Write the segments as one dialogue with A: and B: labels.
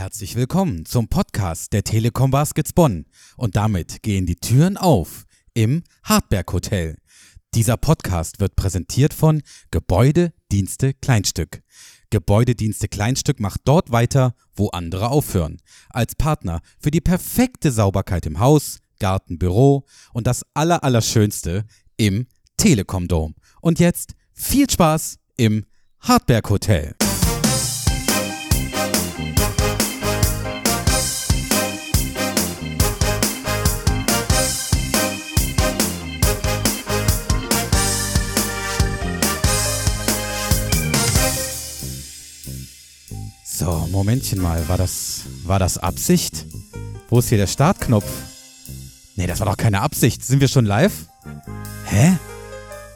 A: Herzlich willkommen zum Podcast der Telekom Baskets Bonn. Und damit gehen die Türen auf im Hartberg Hotel. Dieser Podcast wird präsentiert von Gebäudedienste Kleinstück. Gebäudedienste Kleinstück macht dort weiter, wo andere aufhören. Als Partner für die perfekte Sauberkeit im Haus, Garten, Büro und das Allerallerschönste im Telekom Dom. Und jetzt viel Spaß im Hartberg Hotel. So, Momentchen mal, war das, war das Absicht? Wo ist hier der Startknopf? Nee, das war doch keine Absicht. Sind wir schon live? Hä?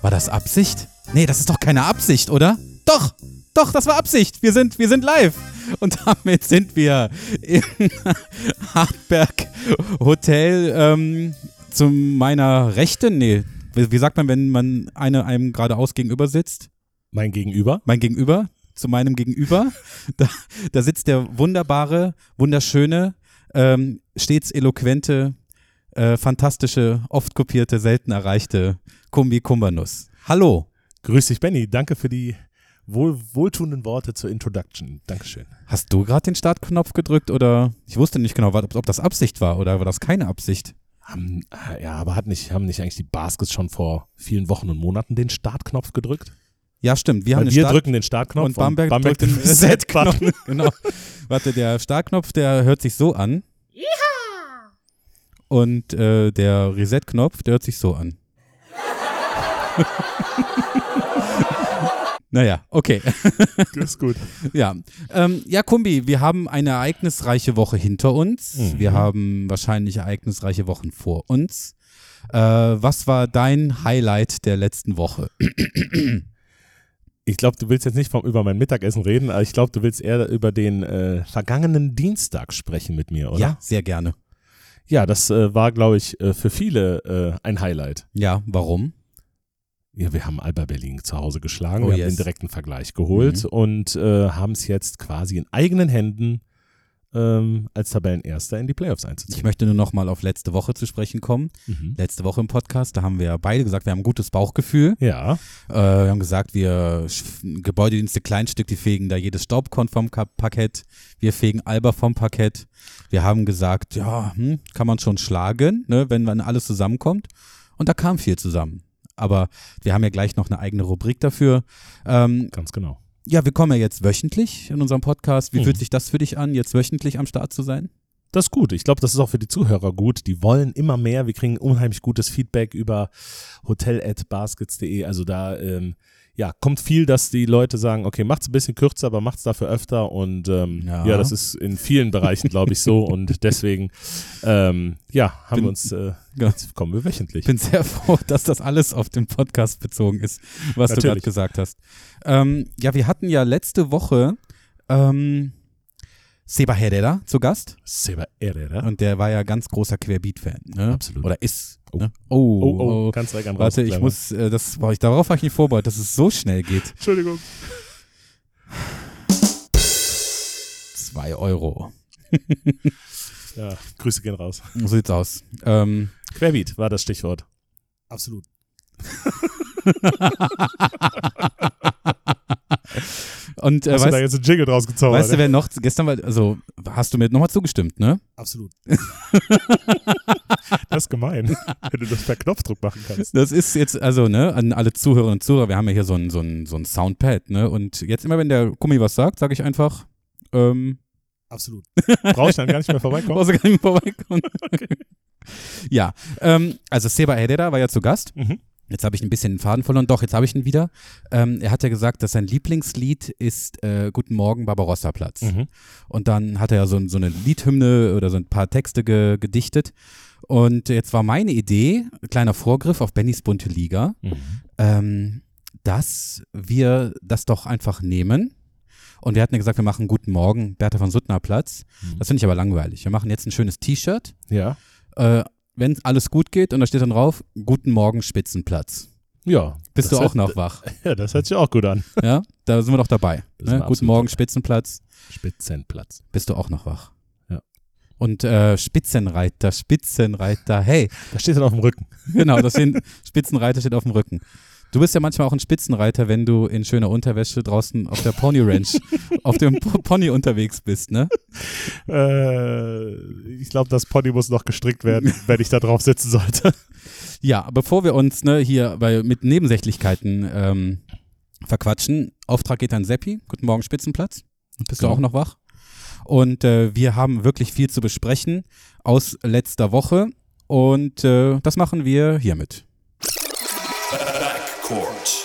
A: War das Absicht? Nee, das ist doch keine Absicht, oder? Doch, doch, das war Absicht. Wir sind, wir sind live. Und damit sind wir im Hartberg Hotel ähm, zu meiner Rechten. Nee, wie, sagt man, wenn man eine einem geradeaus gegenüber sitzt?
B: Mein Gegenüber?
A: Mein Gegenüber, zu meinem Gegenüber. Da, da sitzt der wunderbare, wunderschöne, ähm, stets eloquente, äh, fantastische, oft kopierte, selten erreichte Kumbi Kumbanus. Hallo.
B: Grüß dich, Benny. Danke für die wohl, wohltuenden Worte zur Introduction. Dankeschön.
A: Hast du gerade den Startknopf gedrückt oder ich wusste nicht genau, ob, ob das Absicht war oder war das keine Absicht?
B: Haben, ja, aber hat nicht, haben nicht eigentlich die Baskets schon vor vielen Wochen und Monaten den Startknopf gedrückt?
A: Ja, stimmt. Wir,
B: Weil
A: haben den
B: wir
A: Start
B: drücken den Startknopf
A: und Bamberg, drückt den Reset-Knopf. genau. Warte, der Startknopf, der hört sich so an. Und äh, der Reset-Knopf, der hört sich so an. naja, okay.
B: ist gut.
A: Ja, ähm, ja, Kumbi, wir haben eine ereignisreiche Woche hinter uns.
B: Mhm.
A: Wir haben wahrscheinlich ereignisreiche Wochen vor uns. Äh, was war dein Highlight der letzten Woche?
B: Ich glaube, du willst jetzt nicht vom, über mein Mittagessen reden, aber ich glaube, du willst eher über den äh, vergangenen Dienstag sprechen mit mir, oder?
A: Ja, sehr gerne.
B: Ja, das äh, war, glaube ich, äh, für viele äh, ein Highlight.
A: Ja, warum?
B: Ja, wir haben Alba Berlin zu Hause geschlagen,
A: Oh,
B: wir
A: yes.
B: haben den direkten Vergleich geholt
A: Mhm.
B: und äh, haben es jetzt quasi in eigenen Händen ähm, als Tabellenerster in die Playoffs einzuziehen.
A: Ich möchte nur noch mal auf letzte Woche zu sprechen kommen.
B: Mhm.
A: Letzte Woche im Podcast, da haben wir beide gesagt, wir haben ein gutes Bauchgefühl.
B: Ja,
A: Äh, wir haben gesagt, wir Gebäudedienste Kleinstück, die fegen da jedes Staubkorn vom Parkett. Wir fegen Alba vom Parkett. Wir haben gesagt, ja, hm, kann man schon schlagen, ne, wenn, wenn alles zusammenkommt. Und da kam viel zusammen. Aber wir haben ja gleich noch eine eigene Rubrik dafür. Ähm,
B: ganz genau.
A: Ja, wir kommen ja jetzt wöchentlich in unserem Podcast. Wie
B: Mhm.
A: fühlt sich das für dich an, jetzt wöchentlich am Start zu sein?
B: Das ist gut. Ich glaube, das ist auch für die Zuhörer gut. Die wollen immer mehr. Wir kriegen unheimlich gutes Feedback über hotel.baskets.de. Also da ähm, ja, kommt viel, dass die Leute sagen, okay, macht's ein bisschen kürzer, aber macht's dafür öfter. Und ähm,
A: Ja.
B: ja. das ist in vielen Bereichen, glaube ich, so. Und deswegen, ähm, ja, haben
A: Bin-
B: wir uns, äh,
A: Ja.
B: jetzt kommen wir wöchentlich.
A: Ich bin sehr froh, dass das alles auf den Podcast bezogen ist, was du gerade
B: Natürlich.
A: gesagt hast. Ähm, ja, wir hatten ja letzte Woche ähm, Seba Herrera zu Gast
B: Seba Herrera.
A: und der war ja ganz großer Querbeat-Fan. Ne?
B: Absolut.
A: Oder ist.
B: Oh.
A: Ne?
B: Oh,
A: Oh,
B: oh,
A: oh.
B: ganz direkt an
A: Warte, ich muss, äh, das war ich, darauf war ich nicht vorbereitet, dass es so schnell geht.
B: Entschuldigung.
A: Zwei Euro.
B: Ja, Grüße gehen raus.
A: So sieht's aus. Ähm,
B: Querbeat war das Stichwort.
C: Absolut.
A: und äh,
B: Hast du da
A: weißt,
B: jetzt einen Jingle draus gezaubert?
A: weißt du, wer noch, gestern war, also hast du mir nochmal zugestimmt, ne?
C: Absolut.
B: Das ist gemein, wenn du das per Knopfdruck machen kannst.
A: Das ist jetzt, also, ne, an alle Zuhörerinnen und Zuhörer, wir haben ja hier so ein, so ein, so ein Soundpad, ne? Und jetzt immer, wenn der Gummi was sagt, sage ich einfach, ähm,
C: Absolut.
B: Brauche ich dann gar nicht mehr vorbeikommen?
A: brauchst du gar nicht mehr vorbeikommen. Ja, ähm, also Seba Herrera war ja zu Gast.
B: Mhm.
A: Jetzt habe ich ein bisschen den Faden verloren. Doch, jetzt habe ich ihn wieder. Ähm, er hat ja gesagt, dass sein Lieblingslied ist äh, Guten Morgen Barbarossa Platz.
B: Mhm.
A: Und dann hat er ja so, so eine Liedhymne oder so ein paar Texte ge gedichtet. Und jetzt war meine Idee, kleiner Vorgriff auf Bennys bunte Liga,
B: Mhm.
A: ähm, dass wir das doch einfach nehmen. Und wir hatten ja gesagt, wir machen Guten Morgen, Bertha von Suttner Platz.
B: Mhm.
A: Das finde ich aber langweilig. Wir machen jetzt ein schönes T-Shirt.
B: Ja.
A: Äh, wenn alles gut geht und da steht dann drauf, Guten Morgen Spitzenplatz.
B: Ja.
A: Bist du
B: das
A: auch
B: hört-
A: noch wach?
B: Ja, das hört sich auch gut an.
A: Ja, da sind wir doch dabei.
B: Das
A: Ne? Guten Morgen. Spitzenplatz.
B: Spitzenplatz.
A: Bist du auch noch wach?
B: Ja.
A: Und äh, Spitzenreiter, Spitzenreiter, hey,
B: Da steht dann auf dem Rücken.
A: genau, das sind Spitzenreiter steht auf dem Rücken. Du bist ja manchmal auch ein Spitzenreiter, wenn du in schöner Unterwäsche draußen auf der Pony Ranch auf dem Pony unterwegs bist, ne?
B: Äh, ich glaube, das Pony muss noch gestrickt werden, wenn ich da drauf sitzen sollte.
A: Ja, bevor wir uns ne, hier bei, mit Nebensächlichkeiten ähm, verquatschen, Auftrag geht an Seppi. Guten Morgen, Spitzenplatz. Bist
B: Genau.
A: du auch noch wach? Und äh, wir haben wirklich viel zu besprechen aus letzter Woche und äh, das machen wir hiermit.
C: Backcourt.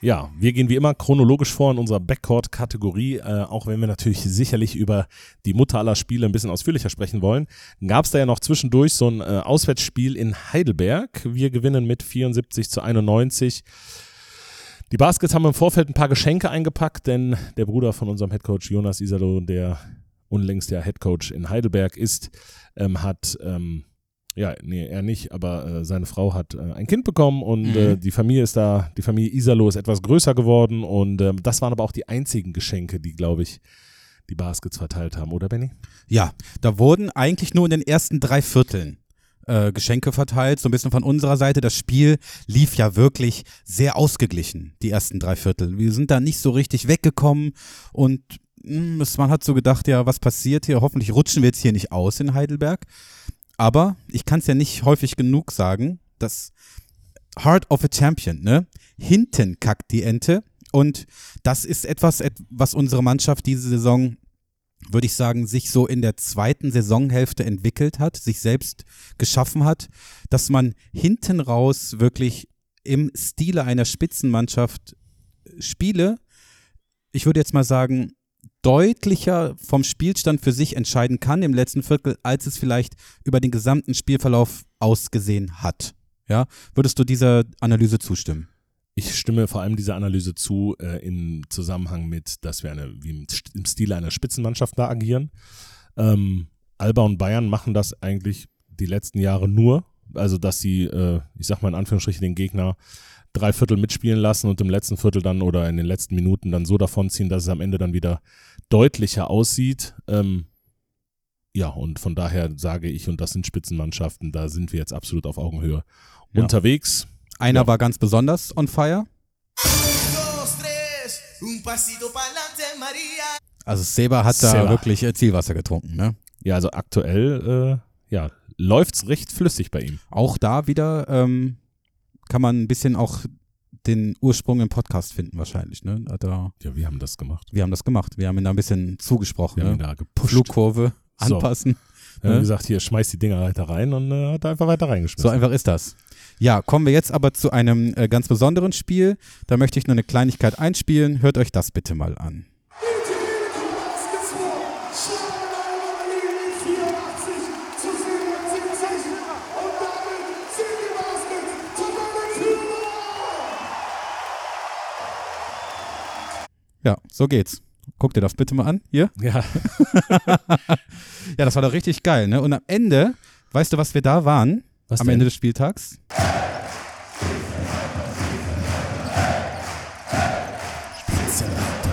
B: Ja, wir gehen wie immer chronologisch vor in unserer Backcourt-Kategorie, äh, auch wenn wir natürlich sicherlich über die Mutter aller Spiele ein bisschen ausführlicher sprechen wollen. Gab es da ja noch zwischendurch so ein äh, Auswärtsspiel in Heidelberg. Wir gewinnen mit 74 zu 91. Die Baskets haben im Vorfeld ein paar Geschenke eingepackt, denn der Bruder von unserem Headcoach Jonas Isalo, der unlängst der Headcoach in Heidelberg ist, ähm, hat ähm, ja, nee, er nicht, aber äh, seine Frau hat äh, ein Kind bekommen und
A: Mhm.
B: äh, die Familie ist da, die Familie Isalo ist etwas größer geworden und ähm, das waren aber auch die einzigen Geschenke, die, glaube ich, die Baskets verteilt haben, oder Benny?
A: Ja, da wurden eigentlich nur in den ersten drei Vierteln äh, Geschenke verteilt, so ein bisschen von unserer Seite. Das Spiel lief ja wirklich sehr ausgeglichen, die ersten drei Viertel. Wir sind da nicht so richtig weggekommen und mh, es- man hat so gedacht, ja, was passiert hier? Hoffentlich rutschen wir jetzt hier nicht aus in Heidelberg. Aber ich kann es ja nicht häufig genug sagen, das Heart of a Champion, ne? Hinten kackt die Ente. Und das ist etwas, et- was unsere Mannschaft diese Saison würde ich sagen, sich so in der zweiten Saisonhälfte entwickelt hat, sich selbst geschaffen hat, dass man hinten raus wirklich im Stile einer Spitzenmannschaft Spiele, ich würde jetzt mal sagen, deutlicher vom Spielstand für sich entscheiden kann im letzten Viertel, als es vielleicht über den gesamten Spielverlauf ausgesehen hat. Ja, würdest du dieser Analyse zustimmen?
B: Ich stimme vor allem dieser Analyse zu äh, im Zusammenhang mit, dass wir eine, wie im, St- im Stile einer Spitzenmannschaft da agieren. Ähm, Alba und Bayern machen das eigentlich die letzten Jahre nur, also dass sie, äh, ich sag mal in Anführungsstrichen, den Gegner drei Viertel mitspielen lassen und im letzten Viertel dann oder in den letzten Minuten dann so davonziehen, dass es am Ende dann wieder deutlicher aussieht. Ähm, ja, und von daher sage ich, und das sind Spitzenmannschaften, da sind wir jetzt absolut auf Augenhöhe
A: Ja.
B: unterwegs.
A: Einer
B: Ja.
A: war ganz besonders on fire. Also Seba hat da
B: Seba.
A: wirklich äh, Zielwasser getrunken, ne?
B: Ja, also aktuell, äh, ja, läuft's recht flüssig bei ihm.
A: Auch da wieder ähm, kann man ein bisschen auch den Ursprung im Podcast finden wahrscheinlich. Ne? Da,
B: Ja, wir haben das gemacht.
A: wir haben das gemacht. Wir haben ihn da ein bisschen zugesprochen.
B: Wir haben ihn
A: Ne?
B: da gepusht.
A: Flugkurve
B: So.
A: anpassen.
B: Wir haben
A: ne?
B: gesagt, hier, schmeiß die Dinger weiter rein und äh, hat einfach weiter
A: So
B: reingeschmissen.
A: einfach ist das. Ja, kommen wir jetzt aber zu einem äh, ganz besonderen Spiel. Da möchte ich nur eine Kleinigkeit einspielen. Hört euch das bitte mal an. Ja, so geht's. Guck dir das bitte mal an. Hier.
B: ja,
A: Ja, das war doch richtig geil, ne? Und am Ende, weißt du, was wir da waren?
B: Was
A: am
B: denn?
A: Ende des Spieltags?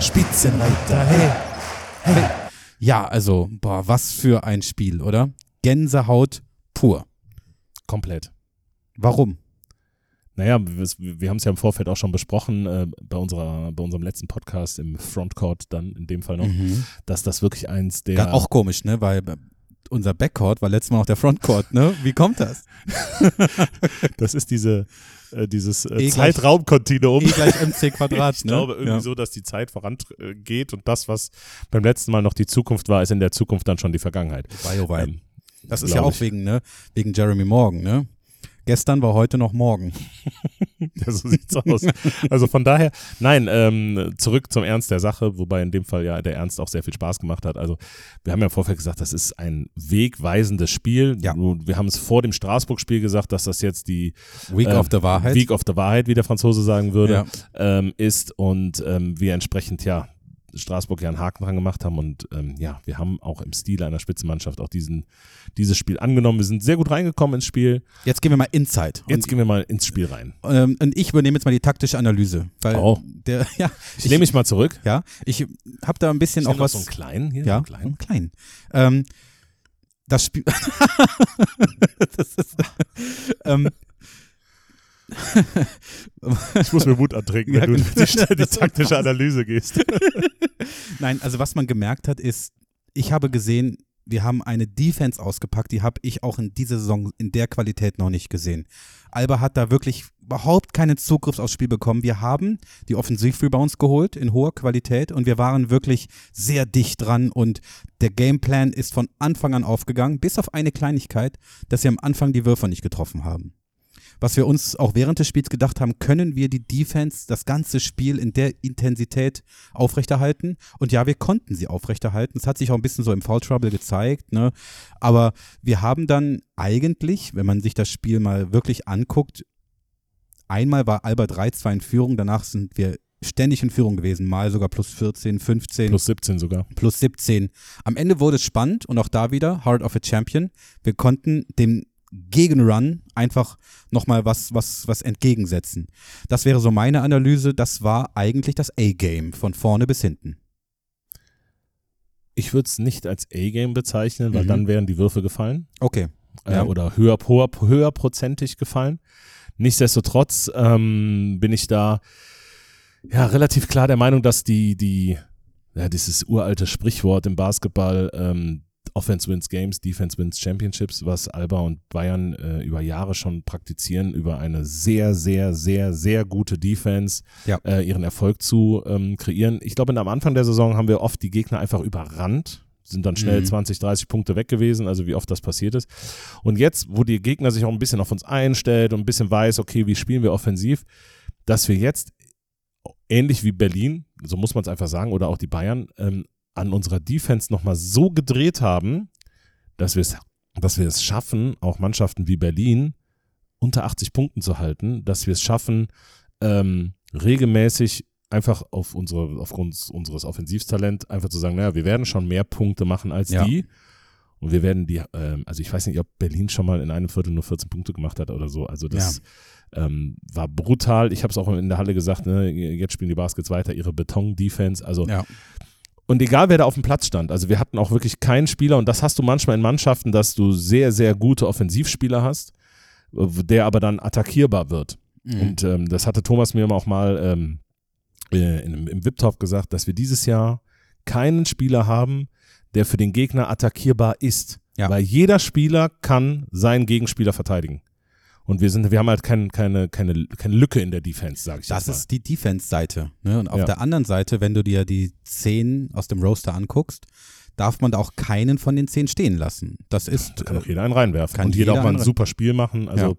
B: Spitzenreiter, Spitzenreiter, hey.
A: Ja, also, boah, was für ein Spiel, oder? Gänsehaut pur.
B: Komplett.
A: Warum?
B: Naja, wir, wir haben es ja im Vorfeld auch schon besprochen, äh, bei, unserer, bei unserem letzten Podcast im Frontcourt dann in dem Fall noch, dass das wirklich eins der...
A: Ja, auch komisch, ne? Weil äh, unser Backcourt war letztes Mal noch der Frontcourt, ne? Wie kommt das?
B: das ist diese, äh, dieses äh,
A: E
B: Zeitraumkontinuum.
A: E gleich mc Quadrat,
B: Ich
A: ne?
B: glaube irgendwie
A: ja.
B: so, dass die Zeit vorangeht und das, was beim letzten Mal noch die Zukunft war, ist in der Zukunft dann schon die Vergangenheit.
A: Wei, oh.
B: Ähm,
A: Das ist ja auch
B: ich.
A: wegen, ne? Wegen Jeremy Morgan, ne? Gestern war heute noch morgen.
B: Ja, so sieht's aus. Also von daher, nein, ähm, zurück zum Ernst der Sache, wobei in dem Fall ja der Ernst auch sehr viel Spaß gemacht hat. Also wir haben ja im Vorfeld gesagt, das ist ein wegweisendes Spiel.
A: Ja.
B: Wir haben es vor dem Straßburg-Spiel gesagt, dass das jetzt die
A: Week
B: ähm,
A: of the Wahrheit.
B: Week of the Wahrheit, wie der Franzose sagen würde,
A: Ja.
B: ähm, ist und ähm, wir entsprechend ja Straßburg ja einen Haken dran gemacht haben. Und ähm, ja, wir haben auch im Stil einer Spitzenmannschaft auch diesen, dieses Spiel angenommen. Wir sind sehr gut reingekommen ins Spiel.
A: Jetzt gehen wir mal inside.
B: Jetzt gehen wir mal ins Spiel rein.
A: Ähm, und ich übernehme jetzt mal die taktische Analyse.
B: Oh.
A: der, ja,
B: Ich, nehme mich mal zurück.
A: Ja, ich habe da ein bisschen
B: Ich
A: auch was.
B: so einen kleinen hier.
A: ja,
B: so einen kleinen.
A: einen kleinen. Ähm, das Spiel. das ist, ähm,
B: Ich muss mir Mut antrinken,
A: Ja,
B: wenn du
A: genau.
B: die, die taktische Analyse gehst.
A: Nein, also was man gemerkt hat, ist, ich habe gesehen, wir haben eine Defense ausgepackt, die habe ich auch in dieser Saison in der Qualität noch nicht gesehen. Alba hat da wirklich überhaupt keinen Zugriff aufs Spiel bekommen. Wir haben die Offensiv-Rebounds geholt in hoher Qualität und wir waren wirklich sehr dicht dran und der Gameplan ist von Anfang an aufgegangen, bis auf eine Kleinigkeit, dass wir am Anfang die Würfer nicht getroffen haben was wir uns auch während des Spiels gedacht haben, können wir die Defense das ganze Spiel in der Intensität aufrechterhalten? Und ja, wir konnten sie aufrechterhalten. Es hat sich auch ein bisschen so im Foul Trouble gezeigt, ne? Aber wir haben dann eigentlich, wenn man sich das Spiel mal wirklich anguckt, einmal war Alba 3-2 in Führung, danach sind wir ständig in Führung gewesen, mal sogar plus 14, 15
B: Plus 17 sogar.
A: plus 17. Am Ende wurde es spannend und auch da wieder Heart of a Champion. Wir konnten dem Gegenrun einfach nochmal was, was, was entgegensetzen. Das wäre so meine Analyse. Das war eigentlich das A-Game von vorne bis hinten.
B: Ich würde es nicht als A-Game bezeichnen, weil
A: Mhm.
B: dann wären die Würfe gefallen.
A: Okay.
B: äh,
A: Ja.
B: oder höher, höher, höherprozentig gefallen. Nichtsdestotrotz ähm, bin ich da ja relativ klar der Meinung, dass die, die, ja, dieses uralte Sprichwort im Basketball, ähm, Offense wins Games, Defense wins Championships, was Alba und Bayern äh, über Jahre schon praktizieren, über eine sehr, sehr, sehr, sehr gute Defense
A: Ja.
B: äh, ihren Erfolg zu ähm, kreieren. Ich glaube, am Anfang der Saison haben wir oft die Gegner einfach überrannt, sind dann schnell
A: Mhm.
B: 20, 30 Punkte weg gewesen, also wie oft das passiert ist. Und jetzt, wo die Gegner sich auch ein bisschen auf uns einstellt und ein bisschen weiß, okay, wie spielen wir offensiv, dass wir jetzt ähnlich wie Berlin, so muss man es einfach sagen, oder auch die Bayern, ähm, an unserer Defense nochmal so gedreht haben, dass wir es dass wir es schaffen, auch Mannschaften wie Berlin unter 80 Punkten zu halten, dass wir es schaffen, ähm, regelmäßig einfach auf unsere, aufgrund unseres Offensivtalent einfach zu sagen, naja, wir werden schon mehr Punkte machen als
A: Ja.
B: die. Und wir werden die, ähm, also ich weiß nicht, ob Berlin schon mal in einem Viertel nur 14 Punkte gemacht hat oder so. Also das ähm, war brutal. Ich habe es auch in der Halle gesagt, ne, jetzt spielen die Baskets weiter, ihre Beton-Defense. Also
A: Ja.
B: Und egal, wer da auf dem Platz stand, also wir hatten auch wirklich keinen Spieler, und das hast du manchmal in Mannschaften, dass du sehr, sehr gute Offensivspieler hast, äh, der aber dann attackierbar wird.
A: Mhm.
B: Und ähm, das hatte Thomas mir auch mal ähm, äh, in, im VIP-Talk gesagt, dass wir dieses Jahr keinen Spieler haben, der für den Gegner attackierbar ist.
A: Ja.
B: Weil jeder Spieler kann seinen Gegenspieler verteidigen. Und wir sind, wir haben halt kein, keine, keine, keine Lücke in der Defense, sage ich
A: Das
B: mal.
A: ist die Defense-Seite. Ne? Und auf
B: Ja.
A: der anderen Seite, wenn du dir die zehn aus dem Roster anguckst, darf man da auch keinen von den zehn stehen lassen. Das ist
B: Da kann auch
A: äh,
B: jeder einen reinwerfen.
A: kann
B: und jeder
A: jeder
B: auch mal ein super Spiel machen. Also,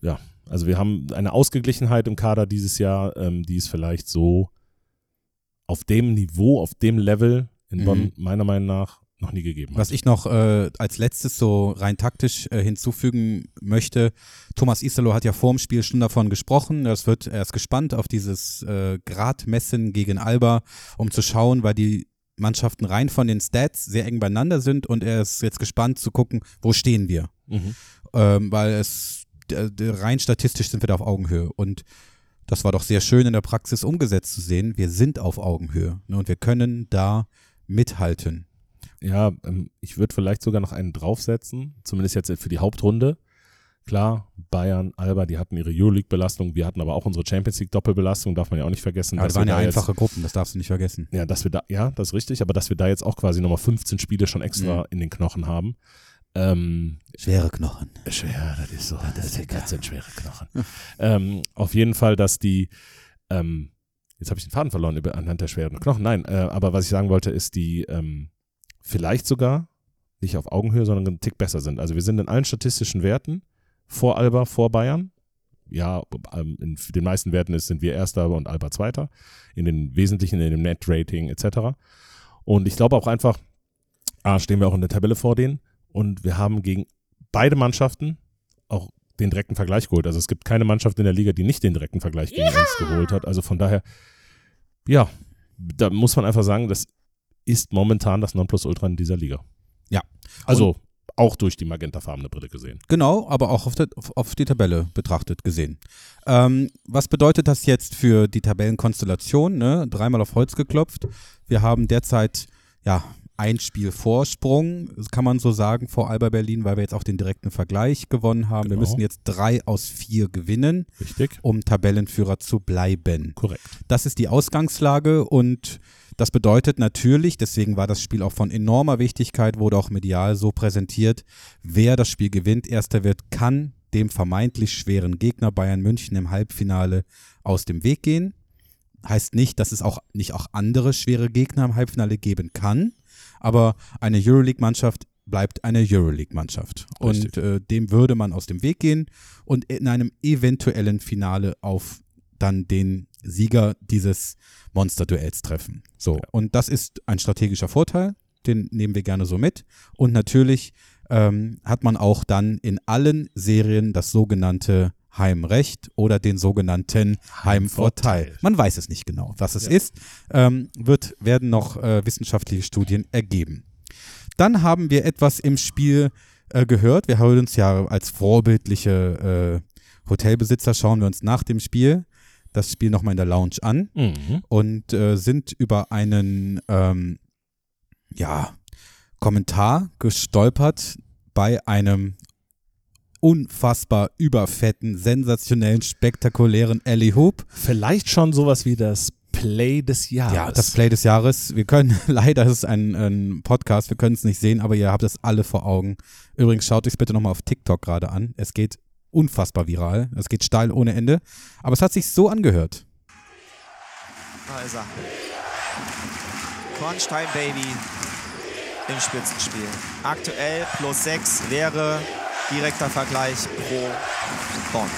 B: ja. Also wir haben eine Ausgeglichenheit im Kader dieses Jahr, ähm, die es vielleicht so auf dem Niveau, auf dem Level in
A: Mhm.
B: Bonn meiner Meinung nach noch nie gegeben hat.
A: Was ich noch äh, als letztes so rein taktisch äh, hinzufügen möchte, Thomas Isalo hat ja vor dem Spiel schon davon gesprochen, das wird, er ist gespannt auf dieses äh, Gradmessen gegen Alba, um zu schauen, weil die Mannschaften rein von den Stats sehr eng beieinander sind und er ist jetzt gespannt zu gucken, wo stehen wir.
B: Mhm.
A: Ähm, weil es rein statistisch sind wir da auf Augenhöhe und das war doch sehr schön in der Praxis umgesetzt zu sehen. Wir sind auf Augenhöhe ne, und wir können da mithalten.
B: Ja, ähm, ich würde vielleicht sogar noch einen draufsetzen, zumindest jetzt für die Hauptrunde. Klar, Bayern, Alba, die hatten ihre Euroleague-Belastung, wir hatten aber auch unsere Champions League-Doppelbelastung, darf man ja auch nicht vergessen.
A: Aber das waren ja
B: da jetzt-
A: einfache Gruppen, das darfst du nicht vergessen.
B: Ja, dass wir da, ja, das ist richtig, aber dass wir da jetzt auch quasi nochmal 15 Spiele schon extra
A: Mhm.
B: in den Knochen haben. Ähm,
A: Schwere Knochen.
B: schwer, das ist so, das, sind, das sind schwere Knochen. ähm, auf jeden Fall, dass die, ähm, jetzt habe ich den Faden verloren über, anhand der schweren Knochen. Nein, äh, aber was ich sagen wollte, ist die ähm, vielleicht sogar nicht auf Augenhöhe, sondern einen Tick besser sind. Also wir sind in allen statistischen Werten vor Alba, vor Bayern. Ja, ähm, in den meisten Werten sind wir Erster und Alba Zweiter. In den wesentlichen, in dem Net-Rating etc. Und ich glaube auch einfach, A, stehen wir auch in der Tabelle vor denen und wir haben gegen beide Mannschaften auch den direkten Vergleich geholt. Also es gibt keine Mannschaft in der Liga, die nicht den direkten Vergleich gegen uns geholt hat. Also von daher, ja, da muss man einfach sagen, das ist momentan das Nonplusultra in dieser Liga.
A: Ja.
B: Also auch durch die magentafarbene Brille gesehen.
A: Genau, aber auch auf, der, auf, die Tabelle betrachtet gesehen. Ähm, was bedeutet das jetzt für die Tabellenkonstellation? Ne? Dreimal auf Holz geklopft. Wir haben derzeit ja ein Spiel Vorsprung, kann man so sagen, vor Alba Berlin, weil wir jetzt auch den direkten Vergleich gewonnen haben. Wir
B: Genau.
A: müssen jetzt drei aus vier gewinnen,
B: Richtig?
A: um Tabellenführer zu bleiben.
B: Korrekt.
A: Das ist die Ausgangslage und das bedeutet natürlich, deswegen war das Spiel auch von enormer Wichtigkeit, wurde auch medial so präsentiert, wer das Spiel gewinnt, erster wird, kann dem vermeintlich schweren Gegner Bayern München im Halbfinale aus dem Weg gehen. Heißt nicht, dass es auch nicht auch andere schwere Gegner im Halbfinale geben kann, aber eine Euroleague-Mannschaft bleibt eine Euroleague-Mannschaft. Und äh, dem würde man aus dem Weg gehen und in einem eventuellen Finale auf dann den Sieger dieses Monsterduells treffen. So, und das ist ein strategischer Vorteil, den nehmen wir gerne so mit. Und natürlich ähm, hat man auch dann in allen Serien das sogenannte Heimrecht oder den sogenannten Heimvorteil.
B: Heimvorteil.
A: Man weiß es nicht genau, was es ist. Ähm, wird, werden noch äh, wissenschaftliche Studien ergeben. Dann haben wir etwas im Spiel äh, gehört. Wir haben uns ja als vorbildliche äh, Hotelbesitzer schauen wir uns nach dem Spiel das Spiel nochmal in der Lounge an
B: Mhm.
A: und äh, sind über einen ähm, ja, Kommentar gestolpert bei einem unfassbar überfetten, sensationellen, spektakulären Ellie Hoop.
B: Vielleicht schon sowas wie das Play des Jahres.
A: Ja, das Play des Jahres. Wir können, leider ist es ein, ein Podcast, wir können es nicht sehen, aber ihr habt es alle vor Augen. Übrigens, schaut euch bitte nochmal auf TikTok gerade an. Es geht unfassbar viral. Es geht steil ohne Ende. Aber es hat sich so angehört.
D: Da ist er. Time Baby im Spitzenspiel. Aktuell plus 6 wäre direkter Vergleich pro Bonn.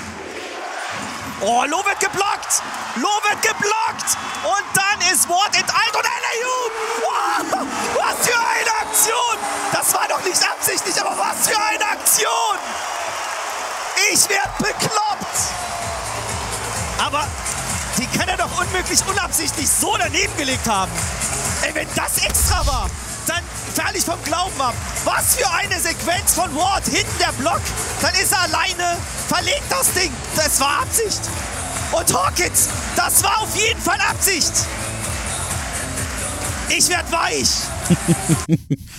D: Oh, Loh wird geblockt! Loh wird geblockt! Und dann ist Ward enteilt und LAU! Wow, was für eine Aktion! Das war doch nicht absichtlich, aber was für eine Aktion! Ich werd bekloppt! Aber die kann er doch unmöglich unabsichtlich so daneben gelegt haben. Ey, wenn das extra war, dann falle ich vom Glauben ab. Was für eine Sequenz von Ward, hinten der Block, dann ist er alleine, verlegt das Ding. Das war Absicht. Und Hawkins, das war auf jeden Fall Absicht. Ich werd weich.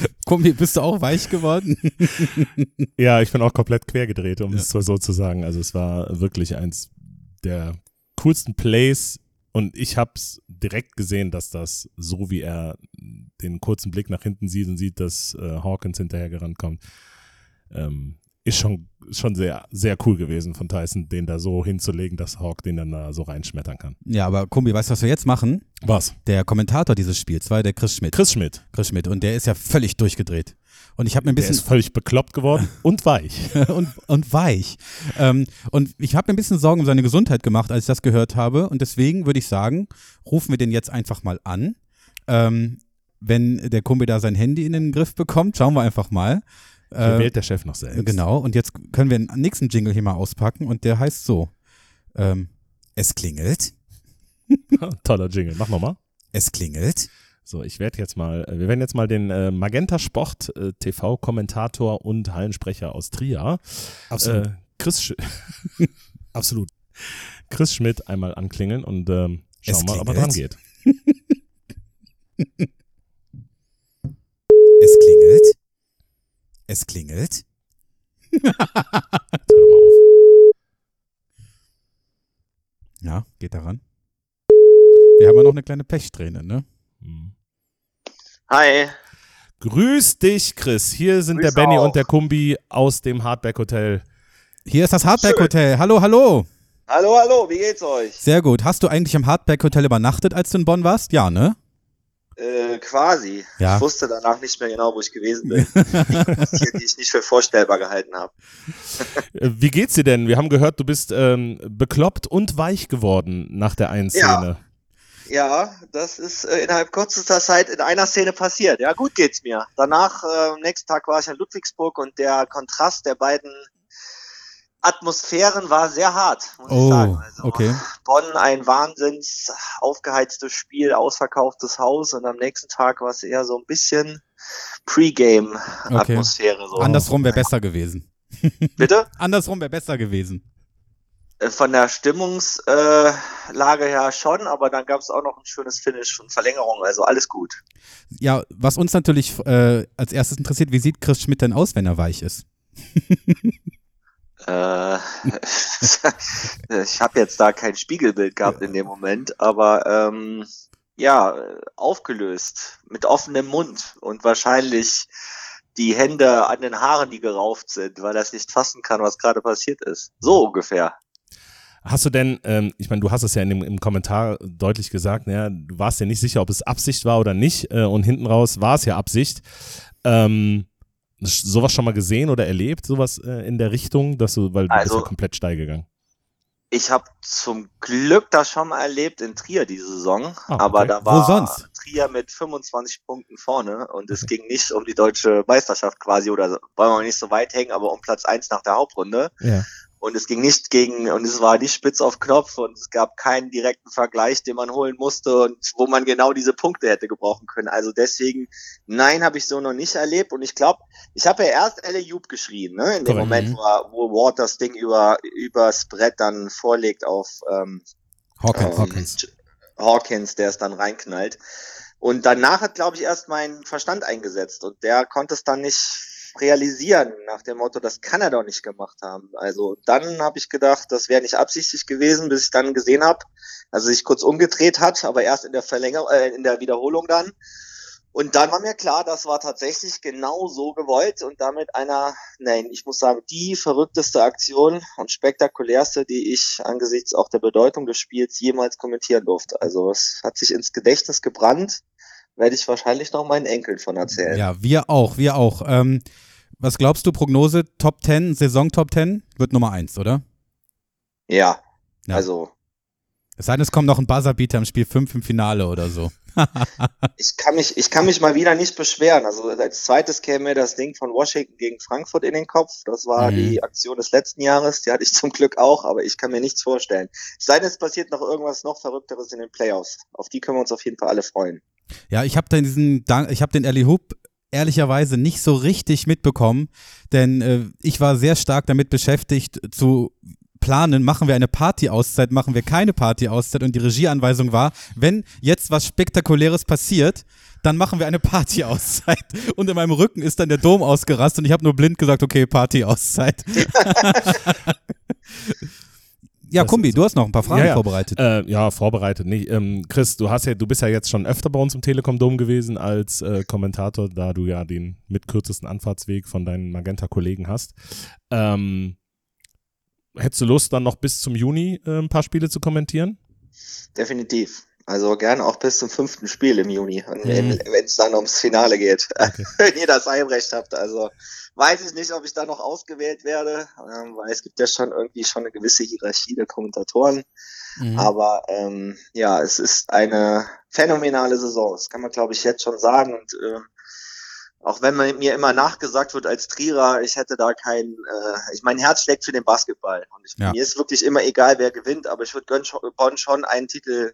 A: Kumbi, bist du auch weich geworden?
B: Ja, ich bin auch komplett quergedreht, um es so zu sagen. Also es war wirklich eins der coolsten Plays und ich habe es direkt gesehen, dass das so wie er den kurzen Blick nach hinten sieht und sieht, dass äh, Hawkins hinterhergerannt kommt, ähm, ist schon schon sehr sehr cool gewesen von Tyson, den da so hinzulegen, dass Hawk den dann da so reinschmettern kann.
A: ja, aber Kumbi, weißt du, was wir jetzt machen?
B: Was?
A: Der Kommentator dieses Spiels war der Chris Schmidt.
B: Chris Schmidt.
A: Chris Schmidt. Und der ist ja völlig durchgedreht. Und ich habe mir ein
B: Der
A: bisschen
B: ist völlig bekloppt geworden und weich.
A: und, und weich. Ähm, und ich habe mir ein bisschen Sorgen um seine Gesundheit gemacht, als ich das gehört habe. Und deswegen würde ich sagen, rufen wir den jetzt einfach mal an. Ähm, wenn der Kumbi da sein Handy in den Griff bekommt, schauen wir einfach mal.
B: Hier
A: Äh,
B: wählt der Chef noch selbst.
A: genau. Und jetzt können wir den nächsten Jingle hier mal auspacken. Und der heißt so. Ähm, es klingelt.
B: Toller Jingle. Mach nochmal.
A: Es klingelt.
B: So, ich werde jetzt mal, äh, wir werden jetzt mal den äh, Magenta Sport äh, TV-Kommentator und Hallensprecher aus Trier,
E: Absolut.
B: äh, Chris, Sch
E: Absolut.
B: Chris Schmidt einmal anklingeln und ähm, schauen mal, ob er dran geht.
A: Es klingelt. Es klingelt. Ja, geht daran. Wir haben ja noch eine kleine Pechsträhne, ne?
B: Hm.
F: Hi.
B: Grüß dich, Chris. Hier sind
F: Grüß
B: der Benny und der Kumbi aus dem Hardback Hotel.
A: Hier ist das Hardback Hotel. Hallo, hallo.
F: Hallo, hallo, wie geht's euch?
A: Sehr gut. Hast du eigentlich im Hardback Hotel übernachtet, als du in Bonn warst? Ja, ne?
F: Äh, quasi.
A: Ja.
F: Ich wusste danach nicht mehr genau, wo ich gewesen bin. die, die ich nicht für vorstellbar gehalten habe.
B: Äh, Wie geht's dir denn? Wir haben gehört, du bist ähm, bekloppt und weich geworden nach der einen
F: Ja.
B: Szene.
F: Ja, das ist äh, innerhalb kürzester Zeit in einer Szene passiert. Ja, gut geht's mir. Danach, äh, am nächsten Tag war ich in Ludwigsburg und der Kontrast der beiden Atmosphären war sehr hart, muss ich
A: Oh,
F: sagen. Also,
A: okay.
F: Bonn ein wahnsinns aufgeheiztes Spiel, ausverkauftes Haus und am nächsten Tag war es eher so ein bisschen Pre-Game-Atmosphäre. So.
A: Andersrum wäre besser gewesen.
F: Bitte?
A: Andersrum wäre besser gewesen.
F: Äh, Von der Stimmungslage her schon, aber dann gab es auch noch ein schönes Finish und Verlängerung, also alles gut.
A: Ja, was uns natürlich äh, als erstes interessiert, wie sieht Chris Schmidt denn aus, wenn er weich ist?
F: Äh, ich habe jetzt da kein Spiegelbild gehabt in dem Moment, aber ähm, ja, aufgelöst, mit offenem Mund und wahrscheinlich die Hände an den Haaren, die gerauft sind, weil er es nicht fassen kann, was gerade passiert ist. So ungefähr.
B: Hast du denn, ähm, ich meine, du hast es ja in dem, im Kommentar deutlich gesagt, ja, du warst ja nicht sicher, ob es Absicht war oder nicht äh, und hinten raus war es ja Absicht. Ähm, sowas schon mal gesehen oder erlebt, sowas äh, in der Richtung, dass du, weil du bist
F: Also-
B: ja komplett steil gegangen.
F: Ich habe zum Glück das schon mal erlebt in Trier diese Saison,
B: Ah,
F: aber
B: okay.
F: da
A: Wo
F: war
A: sonst?
F: Trier mit 25 Punkten vorne und es ging nicht um die deutsche Meisterschaft quasi oder so- wollen wir nicht so weit hängen, aber um Platz eins nach der Hauptrunde.
B: Ja.
F: Und es ging nicht gegen, und es war nicht spitz auf Knopf und es gab keinen direkten Vergleich, den man holen musste und wo man genau diese Punkte hätte gebrauchen können. Also deswegen, nein, habe ich so noch nicht erlebt. Und ich glaube, ich habe ja erst Elle Joop geschrien, ne? In dem
B: Korrekt.
F: Moment, wo, wo Ward das Ding über, übers Brett dann vorlegt auf ähm,
A: Hawkins.
F: ähm,
B: Hawkins.
F: Hawkins, der es dann reinknallt. Und danach hat, glaube ich, erst mein Verstand eingesetzt und der konnte es dann nicht realisieren, nach dem Motto, das kann er doch nicht gemacht haben. Also dann habe ich gedacht, das wäre nicht absichtlich gewesen, bis ich dann gesehen habe, dass er sich kurz umgedreht hat, aber erst in der Verlängerung, äh, in der Wiederholung dann. Und dann war mir klar, das war tatsächlich genau so gewollt und damit einer, nein, ich muss sagen, die verrückteste Aktion und spektakulärste, die ich angesichts auch der Bedeutung des Spiels jemals kommentieren durfte. Also es hat sich ins Gedächtnis gebrannt, werde ich wahrscheinlich noch meinen Enkeln von erzählen.
A: Ja, wir auch, wir auch. Ähm, was glaubst du, Prognose Top 10, Saison Top 10? Wird Nummer 1, oder?
F: Ja,
A: Ja.
F: also
A: Es sei denn, es kommt noch ein Buzzerbeater im Spiel 5 im Finale oder so.
F: ich kann mich, ich kann mich mal wieder nicht beschweren. Also als zweites käme mir das Ding von Washington gegen Frankfurt in den Kopf. Das war
A: Mhm.
F: die Aktion des letzten Jahres. Die hatte ich zum Glück auch, aber ich kann mir nichts vorstellen. Es sei denn, es passiert noch irgendwas noch Verrückteres in den Playoffs. Auf die können wir uns auf jeden Fall alle freuen.
A: Ja, ich habe diesen, Dank- ich habe den Ellie Hoop ehrlicherweise nicht so richtig mitbekommen, denn äh, ich war sehr stark damit beschäftigt zu planen, machen wir eine Party-Auszeit, machen wir keine Party-Auszeit und die Regieanweisung war, wenn jetzt was Spektakuläres passiert, dann machen wir eine Party-Auszeit und in meinem Rücken ist dann der Dom ausgerastet und ich habe nur blind gesagt, okay, Party-Auszeit. ja,
B: Das
A: Kumbi,
B: ist-
A: du hast noch ein paar Fragen
B: Ja, ja.
A: vorbereitet.
B: Äh, ja, vorbereitet. Nee, ähm, Chris, du hast ja, du bist ja jetzt schon öfter bei uns im Telekom Dom gewesen als äh, Kommentator, da du ja den mitkürzesten Anfahrtsweg von deinen Magenta-Kollegen hast. Ähm, hättest du Lust, dann noch bis zum Juni äh, ein paar Spiele zu kommentieren?
F: Definitiv. Also gerne auch bis zum fünften Spiel im Juni,
A: Mhm.
F: wenn es dann ums Finale geht.
B: Okay.
F: wenn ihr das Heimrecht habt. Also weiß ich nicht, ob ich da noch ausgewählt werde, ähm, weil es gibt ja schon irgendwie schon eine gewisse Hierarchie der Kommentatoren.
A: Mhm.
F: Aber ähm, ja, es ist eine phänomenale Saison. Das kann man, glaube ich, jetzt schon sagen. Und äh, auch wenn man mir immer nachgesagt wird als Trierer, ich hätte da kein, äh, ich mein Herz schlägt für den Basketball. Und ich,
A: Ja.
F: mir ist wirklich immer egal, wer gewinnt, aber ich würde Bonn schon einen Titel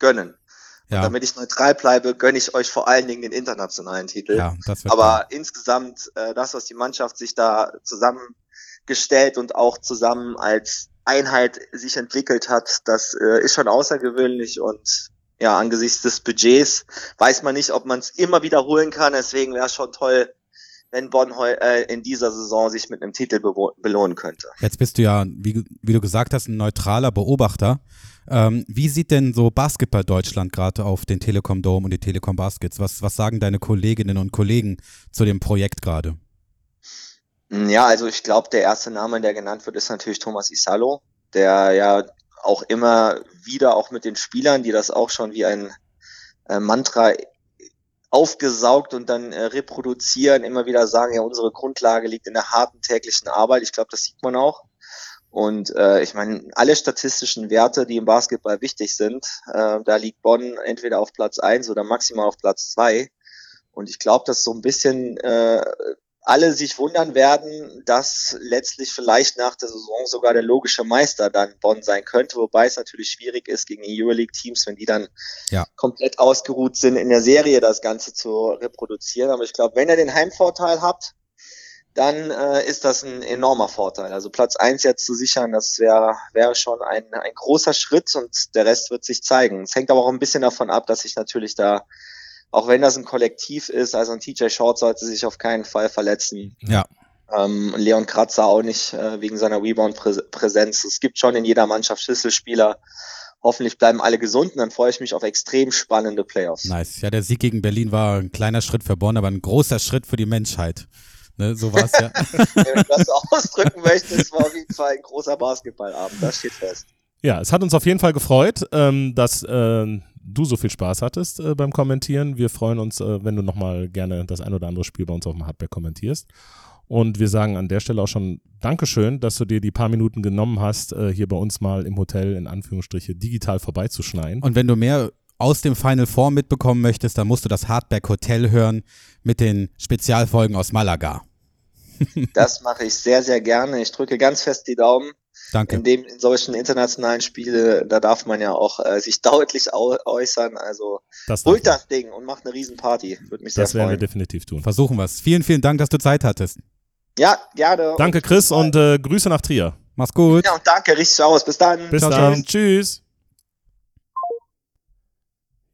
F: gönnen.
A: ja,
F: Damit ich neutral bleibe, gönne ich euch vor allen Dingen den internationalen Titel.
A: ja,
F: Aber insgesamt, äh, das, was die Mannschaft sich da zusammengestellt und auch zusammen als Einheit sich entwickelt hat, das äh, ist schon außergewöhnlich und ja, angesichts des Budgets weiß man nicht, ob man es immer wiederholen kann. Deswegen wäre es schon toll, wenn Bonn äh, in dieser Saison sich mit einem Titel belohnen könnte.
A: Jetzt bist du ja, wie, wie du gesagt hast, ein neutraler Beobachter. Ähm, wie sieht denn so Basketball Deutschland gerade auf den Telekom Dome und die Telekom Baskets? Was, was sagen deine Kolleginnen und Kollegen zu dem Projekt gerade?
F: Ja, also ich glaube, der erste Name, der genannt wird, ist natürlich Thomas Isalo, der ja auch immer wieder auch mit den Spielern, die das auch schon wie ein äh, Mantra aufgesaugt und dann äh, reproduzieren, immer wieder sagen, ja, unsere Grundlage liegt in der harten täglichen Arbeit. Ich glaube, das sieht man auch. Und äh, ich meine, alle statistischen Werte, die im Basketball wichtig sind, äh, da liegt Bonn entweder auf Platz eins oder maximal auf Platz zwei. Und ich glaube, dass so ein bisschen äh, alle sich wundern werden, dass letztlich vielleicht nach der Saison sogar der logische Meister dann Bonn sein könnte, wobei es natürlich schwierig ist gegen die Euroleague-Teams, wenn die dann
A: Ja.
F: komplett ausgeruht sind, in der Serie das Ganze zu reproduzieren. Aber ich glaube, wenn ihr den Heimvorteil habt, dann äh, ist das ein enormer Vorteil. Also Platz eins jetzt zu sichern, das wäre wäre schon ein, ein großer Schritt und der Rest wird sich zeigen. Es hängt aber auch ein bisschen davon ab, dass sich natürlich da, auch wenn das ein Kollektiv ist, also ein TJ Short sollte sich auf keinen Fall verletzen.
A: Ja.
F: Ähm, Leon Kratzer auch nicht äh, wegen seiner Rebound-Präsenz. Es gibt schon in jeder Mannschaft Schlüsselspieler. Hoffentlich bleiben alle gesund und dann freue ich mich auf extrem spannende Playoffs.
A: Nice. Ja, der Sieg gegen Berlin war ein kleiner Schritt für Bonn, aber ein großer Schritt für die Menschheit. Ne, so war es ja.
F: Wenn du das so ausdrücken möchtest, war auf jeden Fall ein großer Basketballabend. Das steht fest.
B: Ja, es hat uns auf jeden Fall gefreut, ähm, dass äh, du so viel Spaß hattest äh, beim Kommentieren. Wir freuen uns, äh, wenn du nochmal gerne das ein oder andere Spiel bei uns auf dem Hardback kommentierst. Und wir sagen an der Stelle auch schon Dankeschön, dass du dir die paar Minuten genommen hast, äh, hier bei uns mal im Hotel in Anführungsstriche digital vorbeizuschneien.
A: Und wenn du mehr aus dem Final Four mitbekommen möchtest, dann musst du das Hardback Hotel hören mit den Spezialfolgen aus Malaga.
F: Das mache ich sehr, sehr gerne. Ich drücke ganz fest die Daumen.
A: Danke.
F: In dem in solchen internationalen Spiele, da darf man ja auch äh, sich deutlich äußern. Also
B: Das,
F: holt das Ding und macht eine Riesenparty. Würde mich sehr
B: das werden wir definitiv tun.
A: Versuchen wir es. Vielen, vielen Dank, dass du Zeit hattest.
F: Ja, gerne.
B: Danke, Chris, und äh, Grüße nach Trier.
A: Mach's gut.
F: ja, und danke, richtig aus. Bis dann.
B: Bis
A: Ciao,
B: dann. Tschüss.